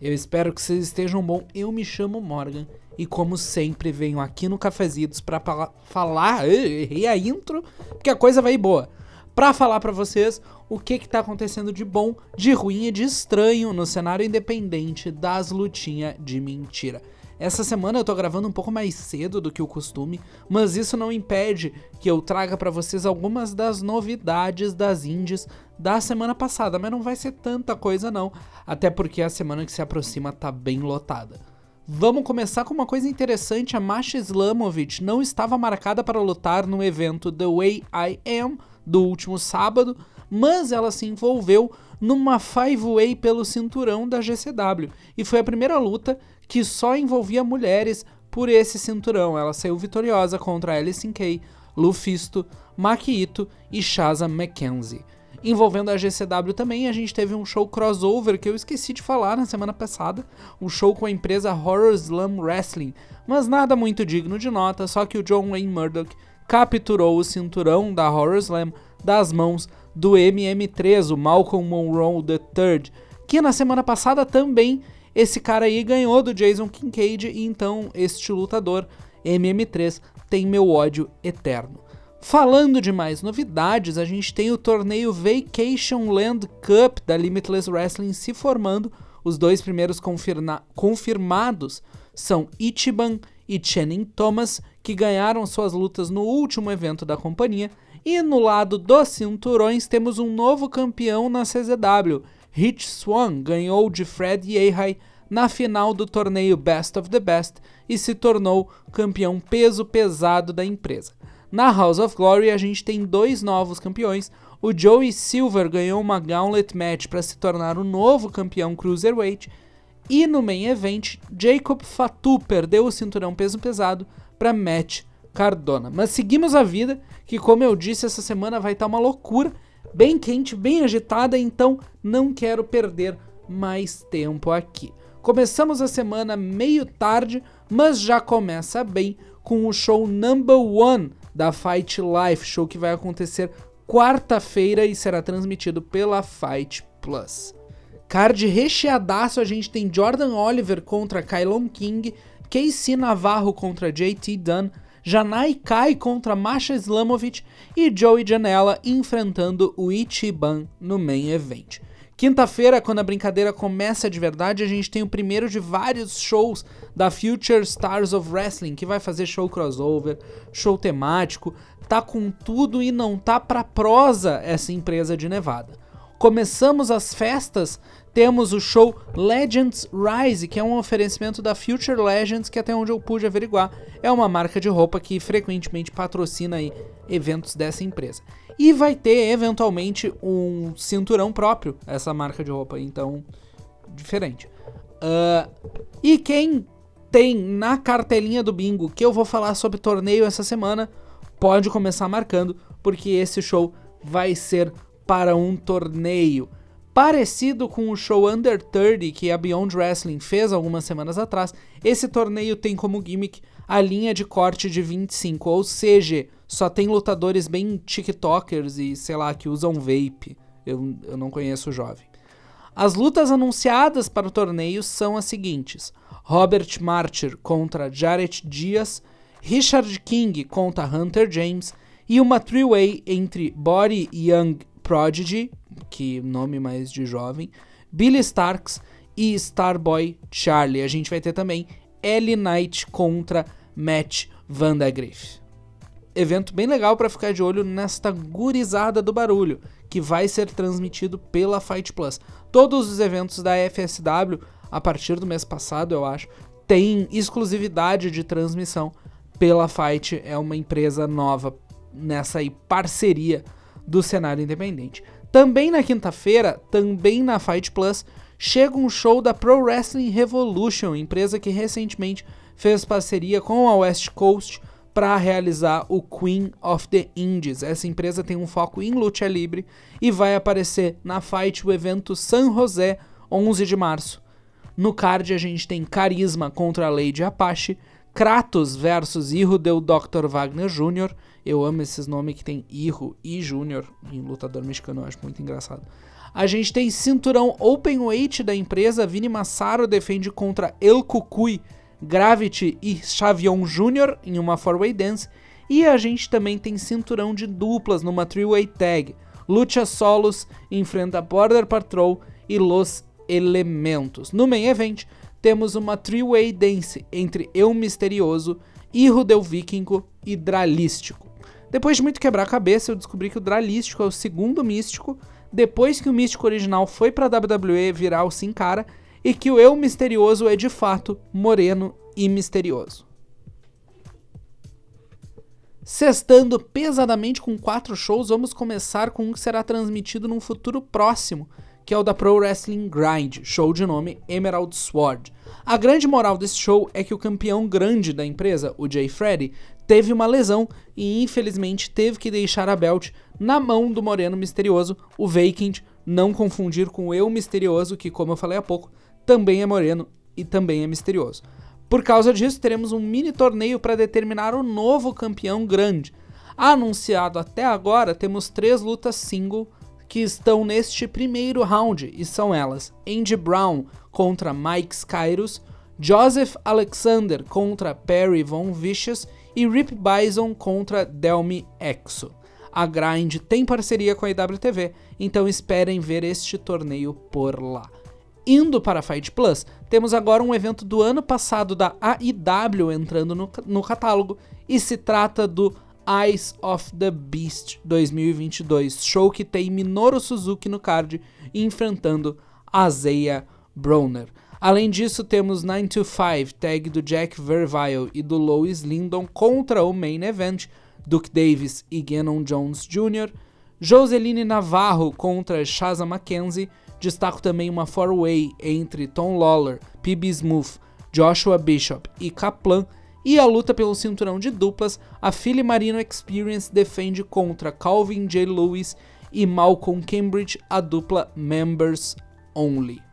Eu espero que vocês estejam bom. Eu me chamo Morgan e como sempre venho aqui no Cafezitos para falar, errei a intro, porque a coisa vai boa. Para falar para vocês o que que tá acontecendo de bom, de ruim e de estranho no cenário independente das lutinhas de mentira. Essa semana eu tô gravando um pouco mais cedo do que o costume, mas isso não impede que eu traga para vocês algumas das novidades das indies da semana passada, mas não vai ser tanta coisa não, até porque a semana que se aproxima tá bem lotada. Vamos começar com uma coisa interessante, a Masha Islamovic não estava marcada para lutar no evento The Way I Am do último sábado, mas ela se envolveu numa five-way pelo cinturão da GCW, e foi a primeira luta que só envolvia mulheres por esse cinturão. Ela saiu vitoriosa contra Alison Kay, Lufisto, Makito e Shaza McKenzie. Envolvendo a GCW também, a gente teve um show crossover que eu esqueci de falar na semana passada, um show com a empresa Horror Slam Wrestling, mas nada muito digno de nota, só que o John Wayne Murdoch capturou o cinturão da Horror Slam das mãos do MM3, o Malcolm Monroe III, que na semana passada também esse cara aí ganhou do Jason Kincaid e então este lutador, MM3, tem meu ódio eterno. Falando de mais novidades, a gente tem o torneio Vacation Land Cup da Limitless Wrestling se formando. Os dois primeiros confirmados são Ichiban e Channing Thomas, que ganharam suas lutas no último evento da companhia. E no lado dos cinturões temos um novo campeão na CZW, Rich Swan ganhou de Fred Yehi na final do torneio Best of the Best e se tornou campeão peso pesado da empresa. Na House of Glory a gente tem dois novos campeões. O Joey Silver ganhou uma Gauntlet Match para se tornar o novo campeão Cruiserweight. E no main event, Jacob Fatu perdeu o cinturão peso pesado para Matt Cardona. Mas seguimos a vida, que como eu disse, essa semana vai estar tá uma loucura bem quente, bem agitada, então não quero perder mais tempo aqui. Começamos a semana meio tarde, mas já começa bem com o show Number One da Fight Life, show que vai acontecer quarta-feira e será transmitido pela Fight Plus. Card recheadaço, a gente tem Jordan Oliver contra Kylon King, Casey Navarro contra JT Dunn, Janai Kai contra Masha Islamovic e Joey Janela enfrentando o Ichiban no main event. Quinta-feira, quando a brincadeira começa de verdade, a gente tem o primeiro de vários shows da Future Stars of Wrestling, que vai fazer show crossover, show temático, tá com tudo e não tá pra prosa essa empresa de Nevada. Começamos as festas temos o show Legends Rise, que é um oferecimento da Future Legends, que até onde eu pude averiguar, é uma marca de roupa que frequentemente patrocina eventos dessa empresa. E vai ter eventualmente um cinturão próprio, essa marca de roupa, então diferente. Uh, e quem tem na cartelinha do bingo que eu vou falar sobre torneio essa semana, pode começar marcando, porque esse show vai ser para um torneio. Parecido com o show Under 30 que a Beyond Wrestling fez algumas semanas atrás, esse torneio tem como gimmick a linha de corte de 25, ou seja, só tem lutadores bem TikTokers e sei lá que usam vape. Eu, eu não conheço o jovem. As lutas anunciadas para o torneio são as seguintes: Robert Martyr contra Jarrett Diaz, Richard King contra Hunter James e uma three-way entre Body Young Prodigy, que nome mais de jovem, Billy Starks e Starboy Charlie. A gente vai ter também Ellie Knight contra Matt Vandagriff. Evento bem legal para ficar de olho nesta gurizada do barulho, que vai ser transmitido pela Fight Plus. Todos os eventos da FSW, a partir do mês passado, eu acho, têm exclusividade de transmissão pela Fight. É uma empresa nova nessa aí, parceria do cenário independente. Também na quinta-feira, também na Fight Plus, chega um show da Pro Wrestling Revolution, empresa que recentemente fez parceria com a West Coast para realizar o Queen of the Indies. Essa empresa tem um foco em luta livre e vai aparecer na Fight o evento San José, 11 de março. No card a gente tem Carisma contra a Lady Apache, Kratos versus Irro Dr. Wagner Jr. Eu amo esses nomes que tem Irro e Júnior em lutador mexicano, eu acho muito engraçado. A gente tem cinturão open weight da empresa, Vini Massaro defende contra El Cucuy, Gravity e Xavion Jr. em uma four-way dance. E a gente também tem cinturão de duplas numa three-way tag. Lucha Solos enfrenta Border Patrol e Los Elementos. No main event, temos uma three-way dance entre Eu Misterioso, Irro del Vikingo e Dralístico. Depois de muito quebrar a cabeça, eu descobri que o Dralístico é o segundo místico, depois que o místico original foi pra WWE virar o Sin Cara, e que o Eu Misterioso é de fato moreno e misterioso. Sextando pesadamente com quatro shows, vamos começar com um que será transmitido num futuro próximo, que é o da Pro Wrestling Grind, show de nome Emerald Sword. A grande moral desse show é que o campeão grande da empresa, o Jay Freddy, teve uma lesão e infelizmente teve que deixar a belt na mão do Moreno Misterioso, o Vacant, não confundir com o Eu Misterioso, que, como eu falei há pouco, também é moreno e também é misterioso. Por causa disso, teremos um mini torneio para determinar o novo campeão grande. Anunciado até agora, temos três lutas single que estão neste primeiro round e são elas: Andy Brown contra Mike Skyrus, Joseph Alexander contra Perry Von Vicious e Rip Bison contra Delmi Exo. A Grind tem parceria com a IWTV, então esperem ver este torneio por lá. Indo para Fight Plus, temos agora um evento do ano passado da AIW entrando no, no catálogo e se trata do Eyes of the Beast 2022, show que tem Minoru Suzuki no card enfrentando Azeia Broner. Além disso, temos 9 to 5, tag do Jack Verville e do Lois Lindon contra o main event, Duke Davis e Gannon Jones Jr., Joseline Navarro contra Shaza Mackenzie, Destaco também uma four-way entre Tom Lawler, PB Smooth, Joshua Bishop e Kaplan. E a luta pelo cinturão de duplas, a Philly Marino Experience defende contra Calvin J. Lewis e Malcolm Cambridge, a dupla Members Only.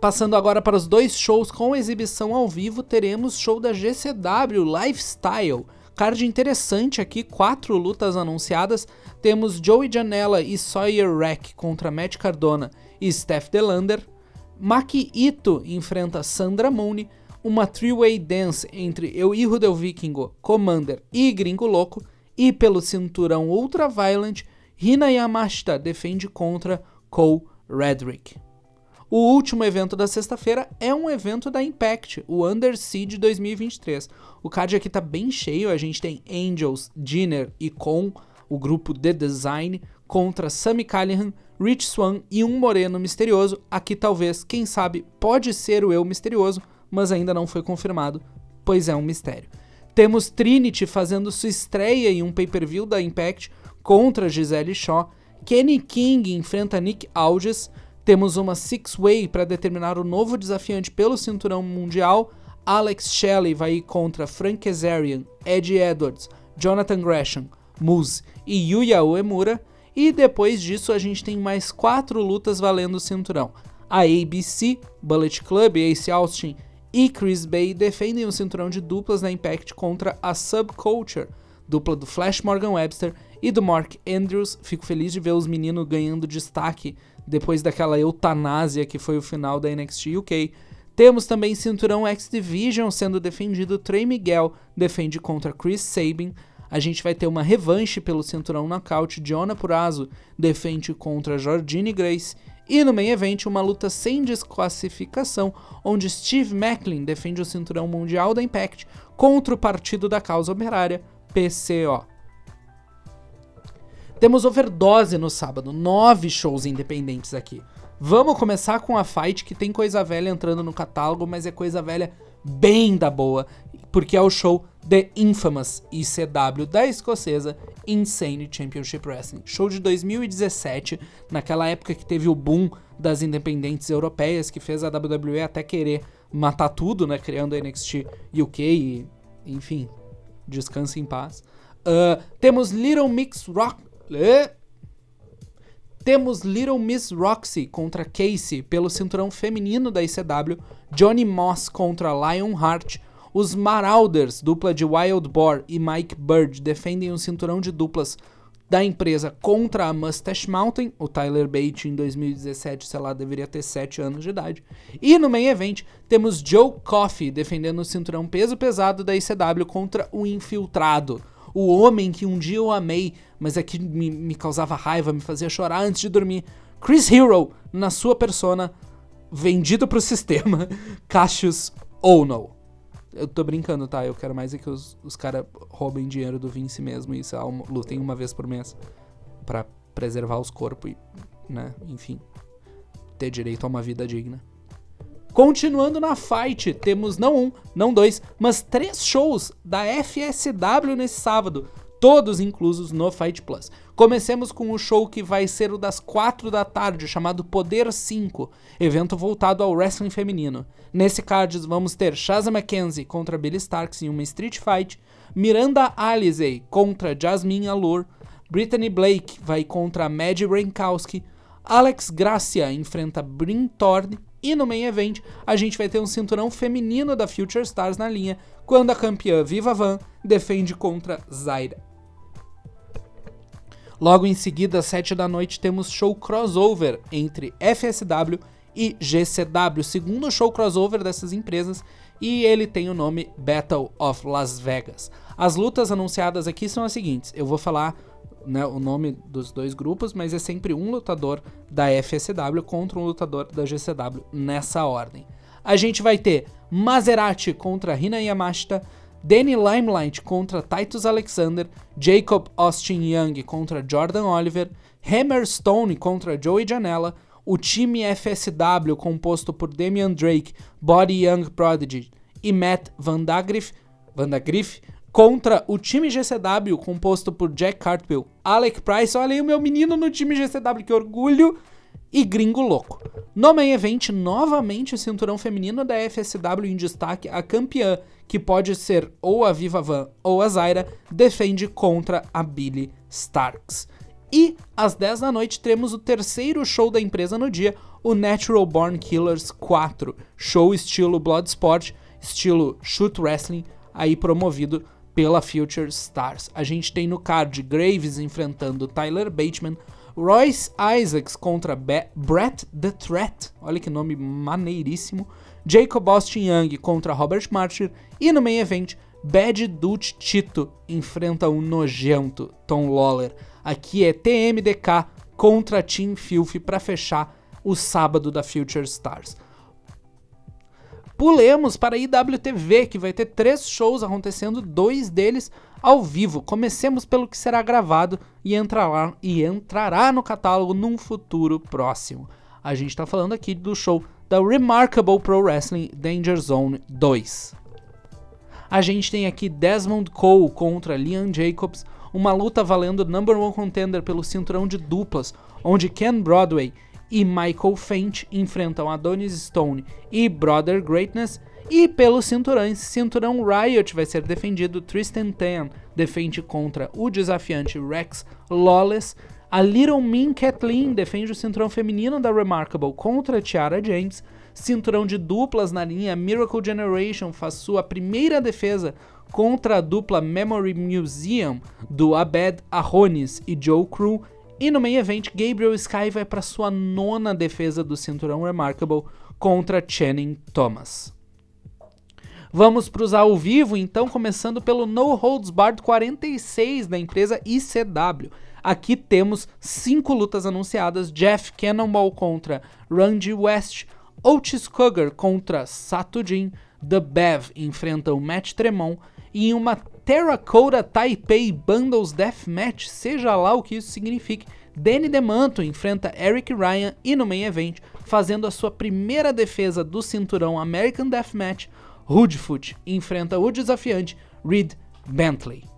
Passando agora para os dois shows com exibição ao vivo, teremos show da GCW Lifestyle. Card interessante aqui, quatro lutas anunciadas. Temos Joey Janela e Sawyer Rack contra Matt Cardona e Steph Delander. Maki Ito enfrenta Sandra Mooney. Uma three-way dance entre Eu Hijo del Vikingo, Commander e Gringo Louco. E pelo cinturão Ultra Violent, Hina Yamashita defende contra Cole Redrick. O último evento da sexta-feira é um evento da Impact, o Under Siege 2023. O card aqui tá bem cheio, a gente tem Angels, Dinner e Con, o grupo The Design, contra Sammy Callihan, Rich Swan e um moreno misterioso. Aqui talvez, quem sabe, pode ser o eu misterioso, mas ainda não foi confirmado, pois é um mistério. Temos Trinity fazendo sua estreia em um pay-per-view da Impact contra Gisele Shaw. Kenny King enfrenta Nick Aldis. Temos uma six-way para determinar o novo desafiante pelo cinturão mundial. Alex Shelley vai ir contra Frank Kazarian, Eddie Edwards, Jonathan Gresham, Moose e Yuya Uemura. E depois disso a gente tem mais quatro lutas valendo o cinturão. A ABC, Bullet Club, Ace Austin e Chris Bay defendem o cinturão de duplas na Impact contra a Subculture, dupla do Flash Morgan Webster e do Mark Andrews. Fico feliz de ver os meninos ganhando destaque depois daquela eutanásia que foi o final da NXT UK. Temos também cinturão X Division sendo defendido. Trey Miguel defende contra Chris Sabin. A gente vai ter uma revanche pelo cinturão knockout. Jonah Purazo defende contra Jordine Grace. E no main event, uma luta sem desclassificação, onde Steve Macklin defende o cinturão mundial da Impact contra o Partido da Causa Operária, PCO. Temos overdose no sábado, nove shows independentes aqui. Vamos começar com a fight que tem coisa velha entrando no catálogo, mas é coisa velha bem da boa, porque é o show The Infamous ICW da escocesa Insane Championship Wrestling. Show de 2017, naquela época que teve o boom das independentes europeias, que fez a WWE até querer matar tudo, né, criando a NXT UK e, enfim, descanse em paz. Uh, temos Little Mix Rock Temos Little Miss Roxy contra Casey pelo cinturão feminino da ICW, Johnny Moss contra Lionheart, os Marauders, dupla de Wild Boar e Mike Bird, defendem o um cinturão de duplas da empresa contra a Mustache Mountain. O Tyler Bate em 2017, sei lá, deveria ter 7 anos de idade. E no main event temos Joe Coffey defendendo o cinturão peso pesado da ICW contra o Infiltrado. O homem que um dia eu amei, mas é que me, me causava raiva, me fazia chorar antes de dormir. Chris Hero, na sua persona, vendido pro sistema, Cassius Ono. Eu tô brincando, tá? Eu quero mais é que os, os caras roubem dinheiro do Vince mesmo e lutem uma vez por mês para preservar os corpos e, né, enfim, ter direito a uma vida digna. Continuando na fight, temos não um, não dois, mas três shows da FSW nesse sábado, todos inclusos no Fight Plus. Comecemos com o show que vai ser o das 4 da tarde, chamado Poder 5, evento voltado ao wrestling feminino. Nesse card vamos ter Shazam McKenzie contra Billy Starks em uma Street Fight, Miranda Alizé contra Jasmine Allure, Brittany Blake vai contra Maddie Brankowski, Alex Gracia enfrenta Bryn Thorne e no main event a gente vai ter um cinturão feminino da Future Stars na linha, quando a campeã Viva Van defende contra Zaira. Logo em seguida, às 7 da noite, temos show crossover entre FSW e GCW, segundo show crossover dessas empresas, e ele tem o nome Battle of Las Vegas. As lutas anunciadas aqui são as seguintes: eu vou falar né, o nome dos dois grupos, mas é sempre um lutador da FSW contra um lutador da GCW nessa ordem. A gente vai ter Maserati contra Hina Yamashita, Danny Limelight contra Titus Alexander, Jacob Austin Young contra Jordan Oliver, Hammerstone contra Joey Janela, o time FSW composto por Damian Drake, Body Young Prodigy e Matt Vandagriff, Vandagriff contra o time GCW composto por Jack Cartwheel, Alec Price, olha aí o meu menino no time GCW, que orgulho, e Gringo Louco. No main event, novamente o cinturão feminino da FSW em destaque, a campeã que pode ser ou a Viva Van ou a Zaira, defende contra a Billy Starks. E às 10 da noite teremos o terceiro show da empresa no dia, o Natural Born Killers 4, show estilo Bloodsport, estilo Shoot Wrestling, aí promovido pela Future Stars. A gente tem no card Graves enfrentando Tyler Bateman, Royce Isaacs contra Be Brett the Threat, olha que nome maneiríssimo, Jacob Austin Young contra Robert Martyr e no main event, Bad Dutch Tito enfrenta o nojento Tom Lawler. Aqui é TMDK contra Team Filth para fechar o sábado da Future Stars. Pulemos para a IWTV, que vai ter três shows acontecendo, dois deles ao vivo. Comecemos pelo que será gravado e entrará, e entrará no catálogo num futuro próximo. A gente está falando aqui do show da Remarkable Pro Wrestling Danger Zone 2. A gente tem aqui Desmond Cole contra Leon Jacobs, uma luta valendo number one contender pelo cinturão de duplas, onde Ken Broadway e Michael Fent enfrentam Adonis Stone e Brother Greatness, e pelo cinturão, cinturão Riot vai ser defendido, Tristan Tan defende contra o desafiante Rex Lawless, a Little Min Kathleen defende o cinturão feminino da Remarkable contra Tiara James. Cinturão de duplas na linha Miracle Generation faz sua primeira defesa contra a dupla Memory Museum do Abed Arrones e Joe Crew. E no main event, Gabriel Sky vai para sua nona defesa do cinturão Remarkable contra Channing Thomas. Vamos para os ao vivo, então, começando pelo No Holds Barred 46 da empresa ICW. Aqui temos cinco lutas anunciadas: Jeff Cannonball contra Randy West, Otis Cougar contra Satujin, The Bev enfrenta o Matt Tremont e em uma Terracotta Taipei Bundles Deathmatch, seja lá o que isso signifique, Danny DeManto enfrenta Eric Ryan e no main event, fazendo a sua primeira defesa do cinturão American Deathmatch, Hoodfoot enfrenta o desafiante Reed Bentley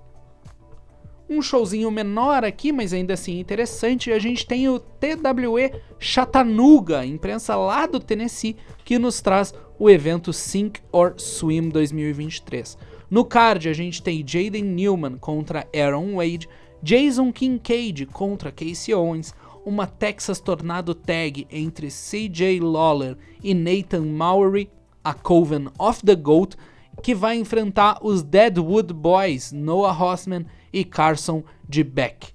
um showzinho menor aqui, mas ainda assim interessante. A gente tem o TWE Chattanooga, imprensa lá do Tennessee, que nos traz o evento Sink or Swim 2023. No card a gente tem Jaden Newman contra Aaron Wade, Jason Kincaid contra Casey Owens, uma Texas Tornado Tag entre CJ Lawler e Nathan Mowry, a Coven of the Goat, que vai enfrentar os Deadwood Boys, Noah Hossman e Carson de Beck.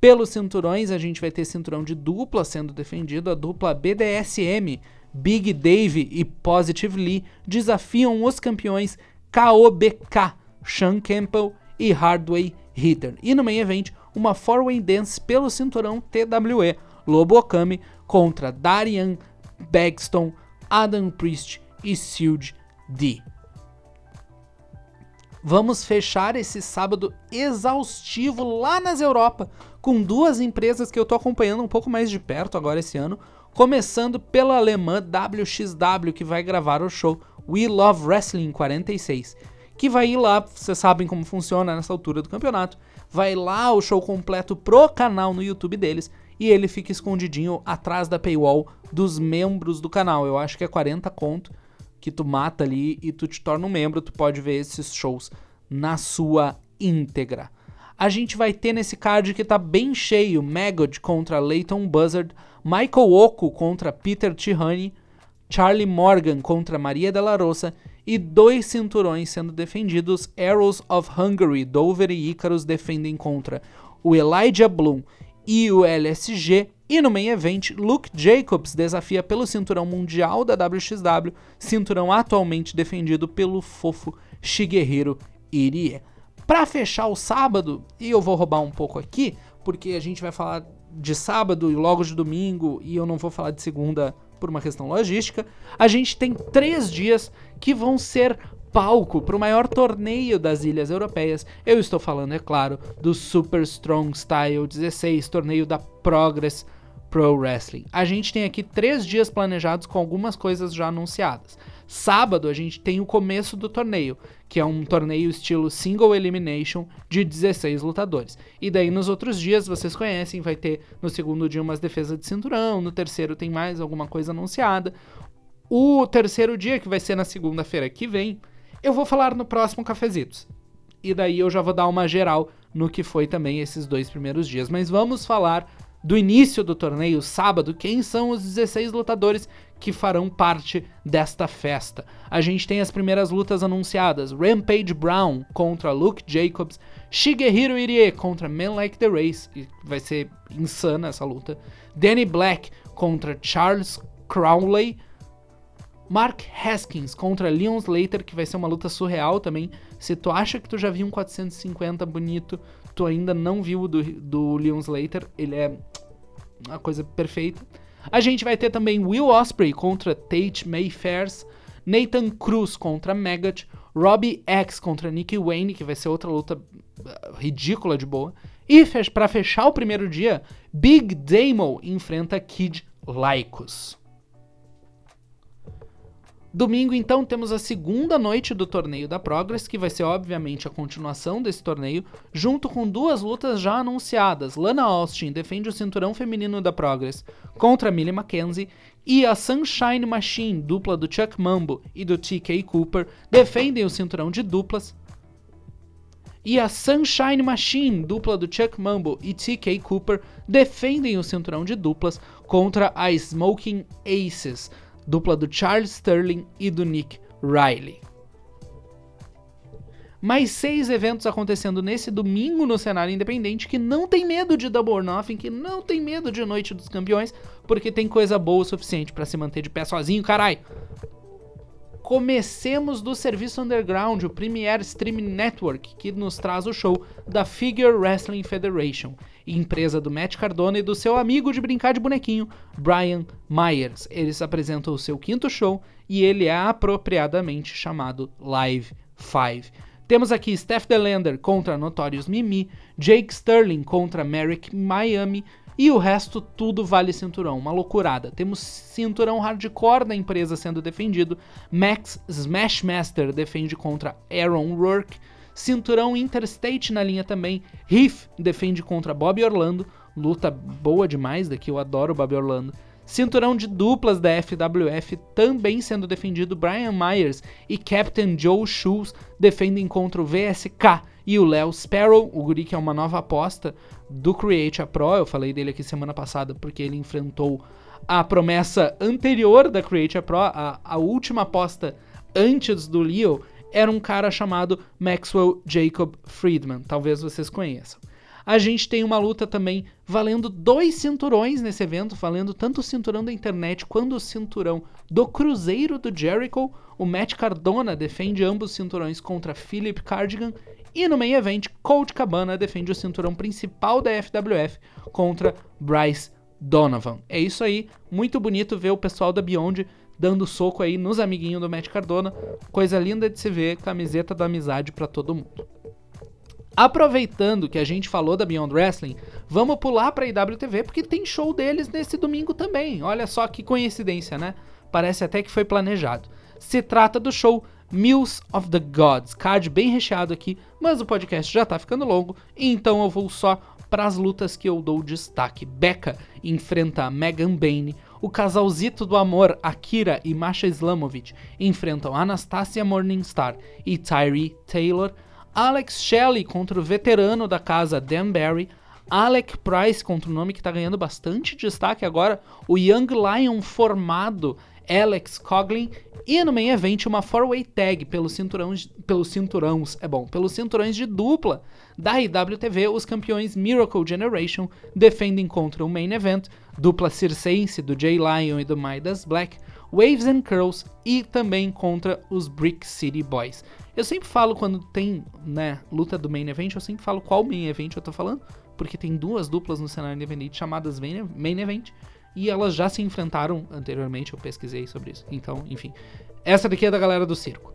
Pelos cinturões, a gente vai ter cinturão de dupla sendo defendido, a dupla BDSM, Big Dave e Positive Lee desafiam os campeões KOBK, Sean Campbell e Hardway Hitter. E no main event, uma four-way dance pelo cinturão TWE, Lobo Okami contra Darian Bagston, Adam Priest e Sild D. Vamos fechar esse sábado exaustivo lá nas Europa com duas empresas que eu tô acompanhando um pouco mais de perto agora esse ano, começando pela alemã WXW que vai gravar o show We Love Wrestling 46, que vai ir lá, vocês sabem como funciona nessa altura do campeonato, vai lá o show completo pro canal no YouTube deles e ele fica escondidinho atrás da paywall dos membros do canal. Eu acho que é 40 conto que tu mata ali e tu te torna um membro, tu pode ver esses shows na sua íntegra. A gente vai ter nesse card que tá bem cheio Maggot contra Leighton Buzzard, Michael Oko contra Peter Tihani, Charlie Morgan contra Maria Della Rosa e dois cinturões sendo defendidos. Arrows of Hungary, Dover e Icarus defendem contra o Elijah Bloom e o LSG. E no main event, Luke Jacobs desafia pelo cinturão mundial da WXW, cinturão atualmente defendido pelo fofo Shigehiro Irie. Para fechar o sábado, e eu vou roubar um pouco aqui, porque a gente vai falar de sábado e logo de domingo, e eu não vou falar de segunda por uma questão logística, a gente tem três dias que vão ser palco para o maior torneio das ilhas europeias. Eu estou falando, é claro, do Super Strong Style 16, torneio da Progress Pro Wrestling. A gente tem aqui três dias planejados com algumas coisas já anunciadas. Sábado a gente tem o começo do torneio, que é um torneio estilo Single Elimination de 16 lutadores. E daí nos outros dias, vocês conhecem, vai ter no segundo dia umas defesas de cinturão, no terceiro tem mais alguma coisa anunciada. O terceiro dia, que vai ser na segunda-feira que vem, eu vou falar no próximo Cafezitos. E daí eu já vou dar uma geral no que foi também esses dois primeiros dias. Mas vamos falar do início do torneio, sábado, quem são os 16 lutadores que farão parte desta festa. A gente tem as primeiras lutas anunciadas: Rampage Brown contra Luke Jacobs, Shigehiro Irie contra Men Like the Race, e vai ser insana essa luta. Danny Black contra Charles Crowley. Mark Haskins contra Leon Slater, que vai ser uma luta surreal também. Se tu acha que tu já viu um 450 bonito, tu ainda não viu o do, do Leon Slater, ele é uma coisa perfeita. A gente vai ter também Will Osprey contra Tate Mayfairs, Nathan Cruz contra Maggot, Robbie X contra Nick Wayne, que vai ser outra luta uh, ridícula de boa. E para fechar o primeiro dia, Big Damo enfrenta Kid Lycos. Domingo, então, temos a segunda noite do torneio da Progress, que vai ser obviamente a continuação desse torneio, junto com duas lutas já anunciadas. Lana Austin defende o cinturão feminino da Progress contra Millie McKenzie e a Sunshine Machine, dupla do Chuck Mambo e do TK Cooper, defendem o cinturão de duplas. E a Sunshine Machine, dupla do Chuck Mambo e TK Cooper, defendem o cinturão de duplas contra a Smoking Aces, dupla do Charles Sterling e do Nick Riley. Mais seis eventos acontecendo nesse domingo no cenário independente que não tem medo de Double or Nothing, que não tem medo de Noite dos Campeões, porque tem coisa boa o suficiente para se manter de pé sozinho, carai. Comecemos do serviço underground, o Premier Stream Network, que nos traz o show da Figure Wrestling Federation empresa do Matt Cardona e do seu amigo de brincar de bonequinho, Brian Myers. Eles apresentam o seu quinto show e ele é apropriadamente chamado Live 5. Temos aqui Steph Delander contra Notorious Mimi, Jake Sterling contra Merrick Miami e o resto tudo vale cinturão, uma loucurada. Temos cinturão hardcore da empresa sendo defendido, Max Smashmaster defende contra Aaron Rourke, Cinturão Interstate na linha também. Heath defende contra Bob Orlando. Luta boa demais daqui, eu adoro Bob Orlando. Cinturão de duplas da FWF também sendo defendido. Brian Myers e Captain Joe Shoes defendem contra o VSK E o Léo Sparrow, o guri que é uma nova aposta do Create a Pro, eu falei dele aqui semana passada porque ele enfrentou a promessa anterior da Create a Pro, a, a última aposta antes do Leo, era um cara chamado Maxwell Jacob Friedman, talvez vocês conheçam. A gente tem uma luta também valendo dois cinturões nesse evento, valendo tanto o cinturão da internet quanto o cinturão do Cruzeiro do Jericho. O Matt Cardona defende ambos os cinturões contra Philip Cardigan. E no main event, Colt Cabana defende o cinturão principal da FWF contra Bryce Donovan. É isso aí, muito bonito ver o pessoal da Beyond dando soco aí nos amiguinhos do Matt Cardona. Coisa linda de se ver, camiseta da amizade para todo mundo. Aproveitando que a gente falou da Beyond Wrestling, vamos pular para IWTV porque tem show deles nesse domingo também. Olha só que coincidência, né? Parece até que foi planejado. Se trata do show Mills of the Gods, card bem recheado aqui, mas o podcast já tá ficando longo, então eu vou só para as lutas que eu dou destaque. Becca enfrenta Megan Bane, o casalzito do amor Akira e Masha Islamovic enfrentam Anastasia Morningstar e Tyree Taylor. Alex Shelley contra o veterano da casa Dan Barry, Alec Price contra o nome que está ganhando bastante destaque agora, o Young Lion formado Alex Coglin e no main event uma four-way tag pelos cinturões, pelos cinturões, é bom, pelos cinturões de dupla da IWTV, os campeões Miracle Generation defendem contra o main event, dupla circense do Jay Lion e do Midas Black, Waves and Curls e também contra os Brick City Boys. Eu sempre falo quando tem, né, luta do main event, eu sempre falo qual main event eu tô falando, porque tem duas duplas no cenário independente chamadas main event, e elas já se enfrentaram anteriormente, eu pesquisei sobre isso. Então, enfim, essa daqui é da galera do circo.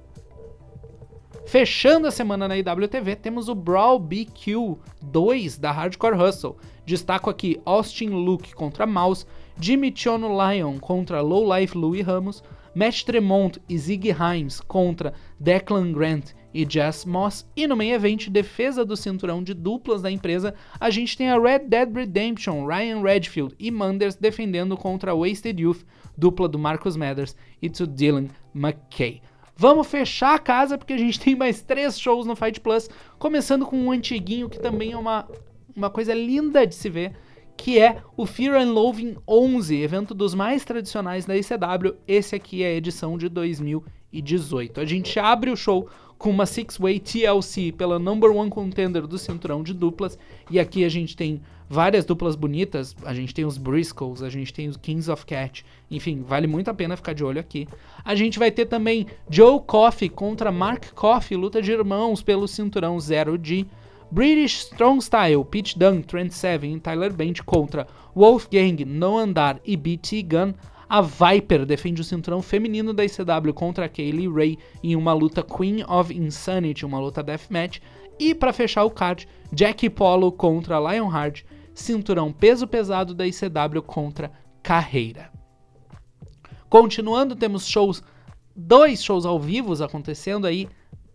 Fechando a semana na IWTV, temos o Brawl BQ 2 da Hardcore Hustle. Destaco aqui Austin Luke contra Mouse, Jimmy Chono Lion contra Low Life Louis Ramos, Matt Tremont e Ziggy Himes contra Declan Grant e Jess Moss. E no main event, defesa do cinturão de duplas da empresa, a gente tem a Red Dead Redemption, Ryan Redfield e Manders defendendo contra a Wasted Youth, dupla do Marcus Mathers e do Dylan McKay. Vamos fechar a casa porque a gente tem mais três shows no Fight Plus, começando com um antiguinho que também é uma, uma coisa linda de se ver que é o Fear and Loathing 11, evento dos mais tradicionais da ICW. Esse aqui é a edição de 2018. A gente abre o show com uma Six-Way TLC pela Number One Contender do cinturão de duplas. E aqui a gente tem várias duplas bonitas. A gente tem os Briscoes, a gente tem os Kings of Cat. Enfim, vale muito a pena ficar de olho aqui. A gente vai ter também Joe Coffey contra Mark Coffey, luta de irmãos pelo cinturão 0G. British Strong Style, Pete Dunne, Trent Seven e Tyler Bent contra Wolfgang, No Andar e BT Gun. A Viper defende o cinturão feminino da ICW contra a Kaylee Ray em uma luta Queen of Insanity, uma luta deathmatch. E para fechar o card, Jackie Polo contra Lionheart, cinturão peso pesado da ICW contra Carreira. Continuando, temos shows, dois shows ao vivo acontecendo aí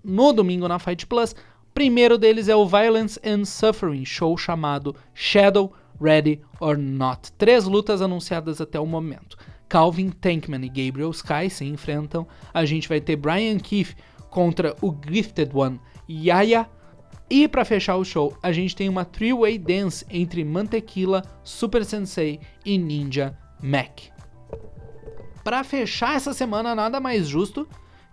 no domingo na Fight Plus. Primeiro deles é o Violence and Suffering, show chamado Shadow, Ready or Not. Três lutas anunciadas até o momento. Calvin Tankman e Gabriel Sky se enfrentam. A gente vai ter Brian Keith contra o Gifted One Yaya. E para fechar o show, a gente tem uma three-way dance entre Mantequila, Super Sensei e Ninja Mac. Para fechar essa semana, nada mais justo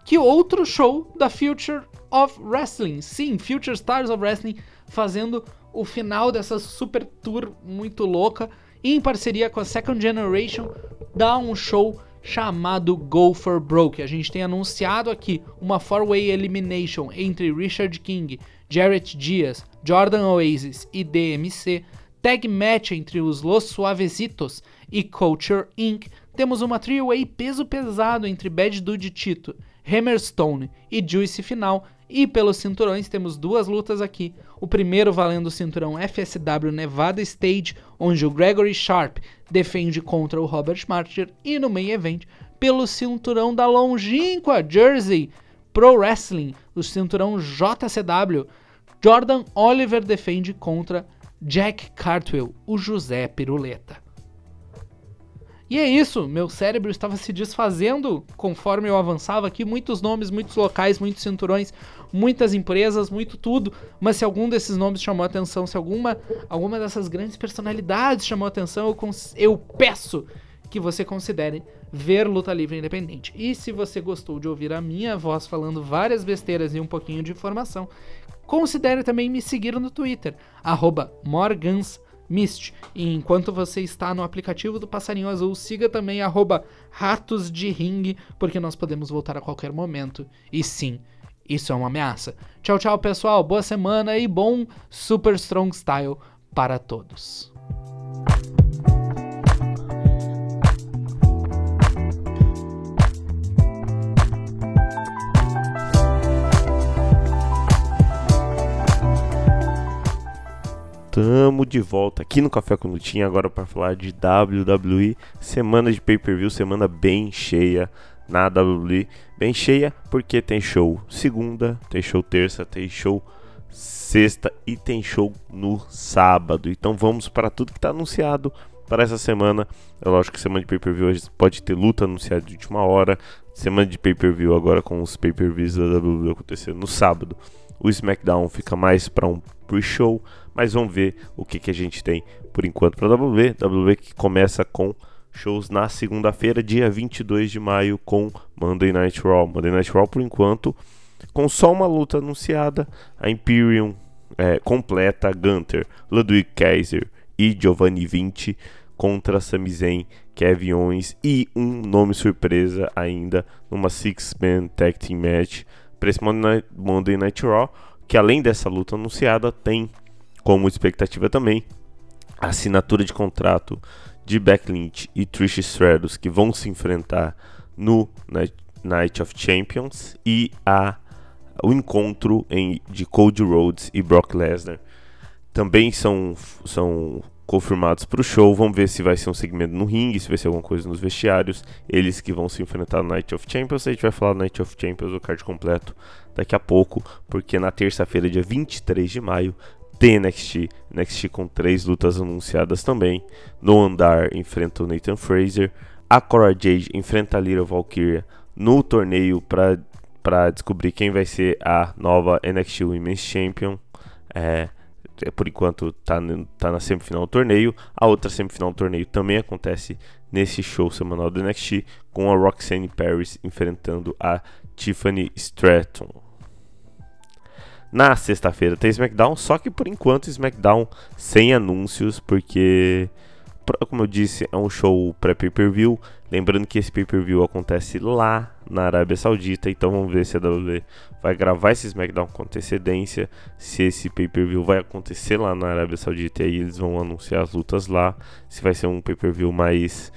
que outro show da Future of Wrestling. Sim, Future Stars of Wrestling fazendo o final dessa super tour muito louca em parceria com a Second Generation dá um show chamado Go for Broke. A gente tem anunciado aqui uma four-way elimination entre Richard King, Jarrett Diaz, Jordan Oasis e DMC, tag match entre os Los Suavecitos e Culture Inc. Temos uma three-way peso pesado entre Bad Dude Tito, Hammerstone e Juice final. E pelos cinturões temos duas lutas aqui. O primeiro valendo o cinturão FSW Nevada Stage, onde o Gregory Sharp defende contra o Robert Martyr. E no main event, pelo cinturão da longínqua Jersey Pro Wrestling, o cinturão JCW, Jordan Oliver defende contra Jack Cartwell, o José Piruleta. E é isso, meu cérebro estava se desfazendo conforme eu avançava aqui. Muitos nomes, muitos locais, muitos cinturões, muitas empresas, muito tudo. Mas se algum desses nomes chamou atenção, se alguma, alguma dessas grandes personalidades chamou atenção, eu, eu peço que você considere ver Luta Livre Independente. E se você gostou de ouvir a minha voz falando várias besteiras e um pouquinho de informação, considere também me seguir no Twitter, Morgans Mist. E enquanto você está no aplicativo do Passarinho Azul, siga também arroba Ratos de Ring, porque nós podemos voltar a qualquer momento. E sim, isso é uma ameaça. Tchau, tchau, pessoal. Boa semana e bom Super Strong Style para todos. Tamo de volta aqui no Café com Lutinha agora para falar de WWE, semana de pay-per-view, semana bem cheia na WWE, bem cheia porque tem show segunda, tem show terça, tem show sexta e tem show no sábado. Então vamos para tudo que está anunciado para essa semana. É lógico que semana de pay-per-view pode ter luta anunciada de última hora. Semana de pay-per-view agora com os pay-per-views da WWE acontecendo no sábado. O SmackDown fica mais para um pre-show mas vamos ver o que, que a gente tem por enquanto para a WWE. WWE que começa com shows na segunda-feira, dia 22 de maio, com Monday Night Raw. Monday Night Raw, por enquanto, com só uma luta anunciada: a Imperium é, completa, Gunter, Ludwig Kaiser e Giovanni Vinci contra Sami Zayn, Kevin Owens e um nome surpresa ainda numa six-man tag team match para esse Monday Night Raw, que além dessa luta anunciada tem como expectativa também a assinatura de contrato de Beck Lynch e Trish Stratus que vão se enfrentar no Night of Champions e a o encontro em, de Cody Rhodes e Brock Lesnar também são, são confirmados para o show. Vamos ver se vai ser um segmento no ringue, se vai ser alguma coisa nos vestiários. Eles que vão se enfrentar no Night of Champions. A gente vai falar do Night of Champions, o card completo, daqui a pouco, porque na terça-feira, dia 23 de maio, tem NXT, NXT com três lutas anunciadas também. No andar enfrenta o Nathan Fraser, a Cora Jade enfrenta a Little Valkyria no torneio para descobrir quem vai ser a nova NXT Women's Champion. É, é, por enquanto tá, tá na semifinal do torneio. A outra semifinal do torneio também acontece nesse show semanal do NXT com a Roxanne Paris enfrentando a Tiffany Stratton. Na sexta-feira tem SmackDown, só que por enquanto SmackDown sem anúncios, porque, como eu disse, é um show pré-pay-per-view. Lembrando que esse pay-per-view acontece lá na Arábia Saudita, então vamos ver se a WWE vai gravar esse SmackDown com antecedência, se esse pay-per-view vai acontecer lá na Arábia Saudita e aí eles vão anunciar as lutas lá, se vai ser um pay-per-view mais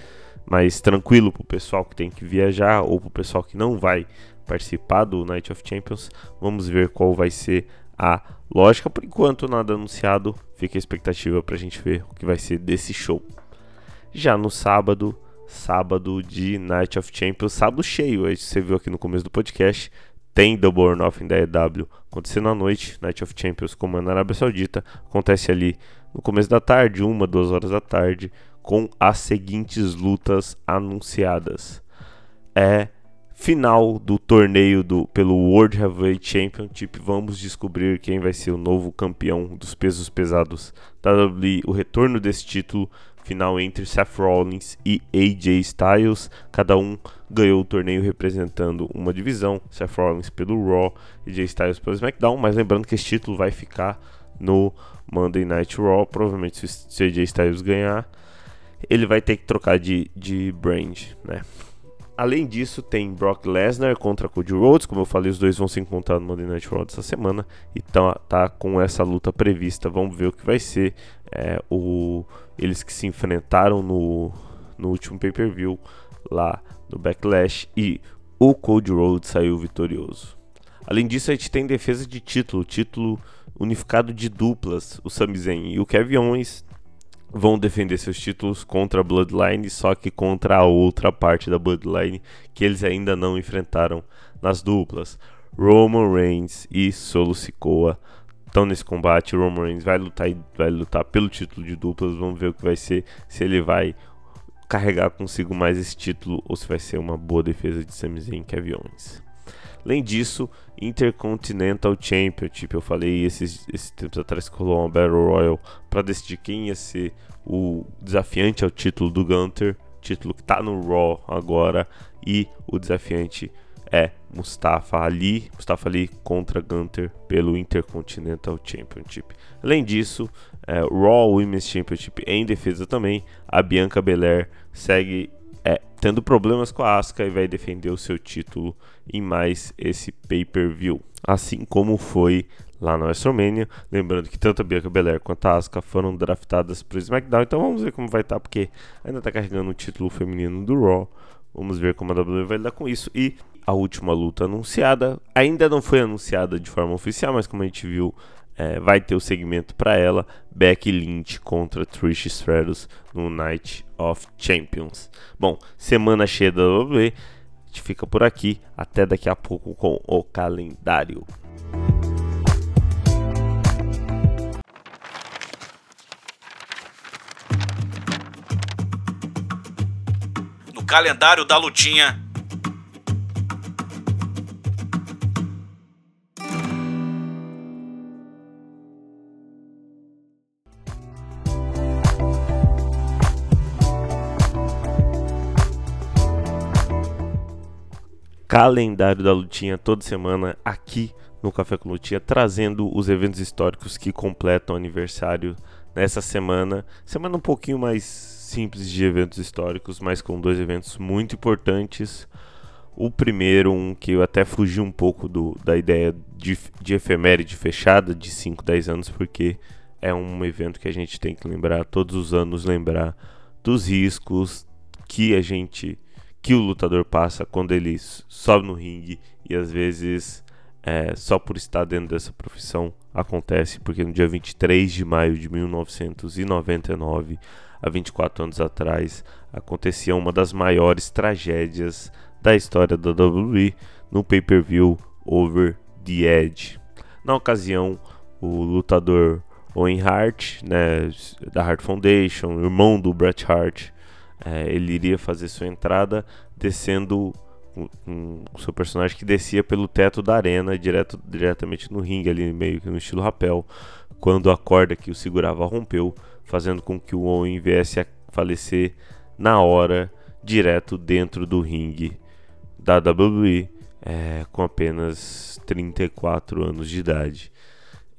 mais tranquilo pro pessoal que tem que viajar ou pro pessoal que não vai participar do Night of Champions. Vamos ver qual vai ser a lógica. Por enquanto, nada anunciado. Fica a expectativa para a gente ver o que vai ser desse show. Já no sábado, sábado de Night of Champions, sábado cheio, aí você viu aqui no começo do podcast. Tem Double or Nothing da EW acontecendo à noite. Night of Champions, como é na Arábia Saudita, acontece ali no começo da tarde, uma, duas horas da tarde, com as seguintes lutas anunciadas. É final do torneio do, pelo World Heavyweight Championship. Vamos descobrir quem vai ser o novo campeão dos pesos pesados da WWE. O retorno desse título final entre Seth Rollins e AJ Styles. Cada um ganhou o torneio representando uma divisão. Seth Rollins pelo Raw, AJ Styles pelo SmackDown. Mas lembrando que esse título vai ficar no Monday Night Raw. Provavelmente se AJ Styles ganhar, ele vai ter que trocar de, de brand, né? Além disso, tem Brock Lesnar contra Cody Rhodes. Como eu falei, os dois vão se encontrar no Monday Night Raw essa semana. Então tá com essa luta prevista. Vamos ver o que vai ser. É, o, eles que se enfrentaram no, no último pay-per-view lá no Backlash. E o Cody Rhodes saiu vitorioso. Além disso, a gente tem defesa de título, título unificado de duplas. O Sami Zayn e o Kevin Owens vão defender seus títulos contra a Bloodline, só que contra a outra parte da Bloodline que eles ainda não enfrentaram nas duplas. Roman Reigns e Solo Sikoa estão nesse combate. Roman Reigns vai lutar vai lutar pelo título de duplas. Vamos ver o que vai ser se ele vai carregar consigo mais esse título ou se vai ser uma boa defesa de Sami Zayn e Kevin Owens. Além disso, Intercontinental Championship, eu falei esses, esses tempos atrás que rolou uma Battle Royal para decidir quem ia ser o desafiante ao título do Gunter, título que está no Raw agora, e o desafiante é Mustafa Ali, Mustafa Ali contra Gunter pelo Intercontinental Championship. Além disso, é, Raw Women's Championship em defesa também, a Bianca Belair segue é, tendo problemas com a Asuka e vai defender o seu título em mais esse pay-per-view. Assim como foi lá na WrestleMania. Lembrando que tanto a Bianca Belair quanto a Asuka foram draftadas para o SmackDown. Então vamos ver como vai estar, tá, porque ainda está carregando o título feminino do Raw. Vamos ver como a WWE vai lidar com isso. E a última luta anunciada ainda não foi anunciada de forma oficial, mas como a gente viu é, vai ter o segmento para ela, Becky Lynch contra Trish Stratus no Night of Champions. Bom, semana cheia da WWE, a gente fica por aqui, até daqui a pouco com o calendário. No calendário da lutinha calendário da Lutinha toda semana aqui no Café com Lutinha, trazendo os eventos históricos que completam o aniversário nessa semana. Semana um pouquinho mais simples de eventos históricos, mas com dois eventos muito importantes. O primeiro, um que eu até fugi um pouco do, da ideia de, de efeméride fechada de 5, 10 anos, porque é um evento que a gente tem que lembrar, todos os anos lembrar dos riscos que a gente que o lutador passa quando ele sobe no ringue e às vezes é, só por estar dentro dessa profissão acontece, porque no dia 23 de maio de 1999, há 24 anos atrás, acontecia uma das maiores tragédias da história da WWE no pay-per-view Over the Edge. Na ocasião, o lutador Owen Hart, né, da Hart Foundation, irmão do Bret Hart, é, ele iria fazer sua entrada descendo o seu personagem que descia pelo teto da arena direto, diretamente no ringue ali meio que no estilo rapel quando a corda que o segurava rompeu fazendo com que o Owen viesse a falecer na hora direto dentro do ringue da WWE é, com apenas 34 anos de idade.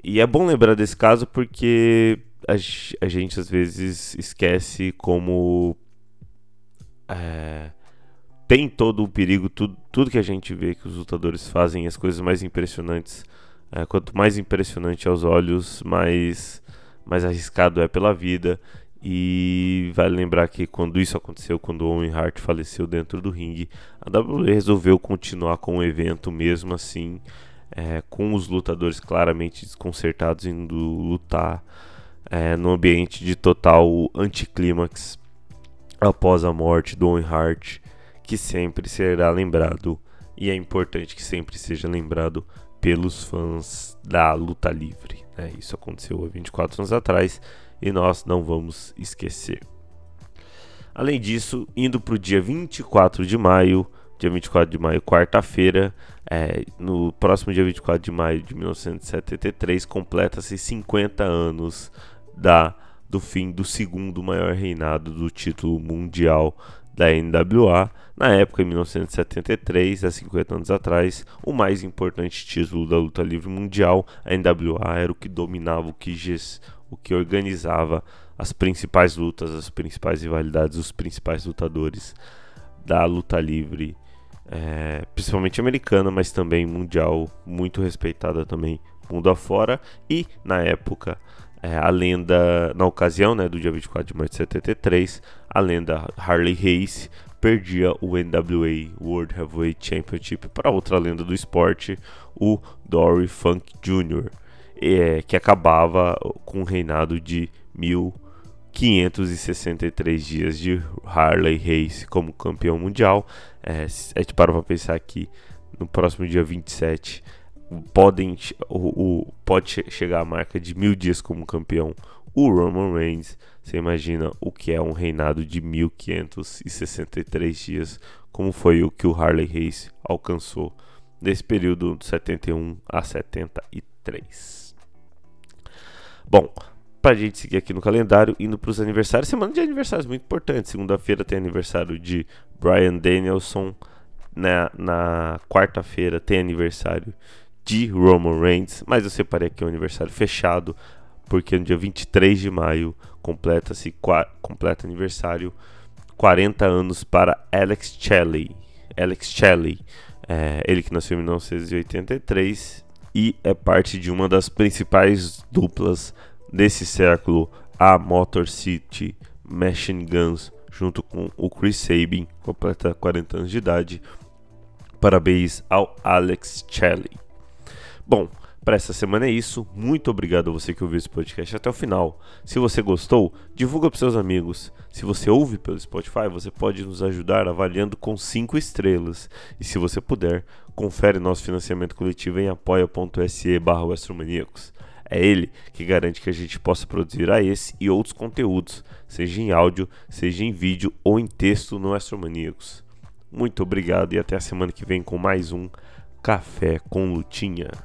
E é bom lembrar desse caso porque a gente às vezes esquece como é, tem todo o perigo, tudo, tudo que a gente vê que os lutadores fazem, as coisas mais impressionantes. É, quanto mais impressionante aos olhos, mais, mais arriscado é pela vida. E vale lembrar que quando isso aconteceu, quando o Owen Hart faleceu dentro do ringue, a WWE resolveu continuar com o evento mesmo assim, é, com os lutadores claramente desconcertados indo lutar é, no ambiente de total anticlímax após a morte do Owen Hart, que sempre será lembrado e é importante que sempre seja lembrado pelos fãs da luta livre. Né? Isso aconteceu há 24 anos atrás e nós não vamos esquecer. Além disso, indo para o dia 24 de maio, dia 24 de maio, quarta-feira, é, no próximo dia 24 de maio de 1973, completa-se 50 anos da do fim do segundo maior reinado do título mundial da NWA. Na época, em 1973, há 50 anos atrás, o mais importante título da luta livre mundial, a NWA era o que dominava, o que, o que organizava as principais lutas, as principais rivalidades, os principais lutadores da luta livre, é, principalmente americana, mas também mundial, muito respeitada também mundo afora. E na época é, a lenda, na ocasião né, do dia 24 de maio de 73, a lenda Harley Race perdia o NWA World Heavyweight Championship para outra lenda do esporte, o Dory Funk Jr., é, que acabava com o reinado de 1563 dias de Harley Race como campeão mundial. É, a gente para para pensar que no próximo dia 27 podem o, o, pode chegar à marca de mil dias como campeão o Roman Reigns. Você imagina o que é um reinado de 1563 dias, como foi o que o Harley Race alcançou desse período de 71 a 73. Bom, para a gente seguir aqui no calendário, indo para os aniversários, semana de aniversários muito importante. Segunda-feira tem aniversário de Brian Danielson. Na, na quarta-feira tem aniversário de Roman Reigns, mas eu separei aqui um aniversário fechado, porque no dia 23 de maio completa-se completa aniversário 40 anos para Alex Shelley. Alex Shelley, é, ele que nasceu em 1983 e é parte de uma das principais duplas desse século, a Motor City Machine Guns, junto com o Chris Sabin, completa 40 anos de idade. Parabéns ao Alex Shelley. Bom, para essa semana é isso. Muito obrigado a você que ouviu esse podcast até o final. Se você gostou, divulga para seus amigos. Se você ouve pelo Spotify, você pode nos ajudar avaliando com 5 estrelas. E se você puder, confere nosso financiamento coletivo em apoia.se barra É ele que garante que a gente possa produzir a esse e outros conteúdos, seja em áudio, seja em vídeo ou em texto no Astromaníacos. Muito obrigado e até a semana que vem com mais um Café com Lutinha.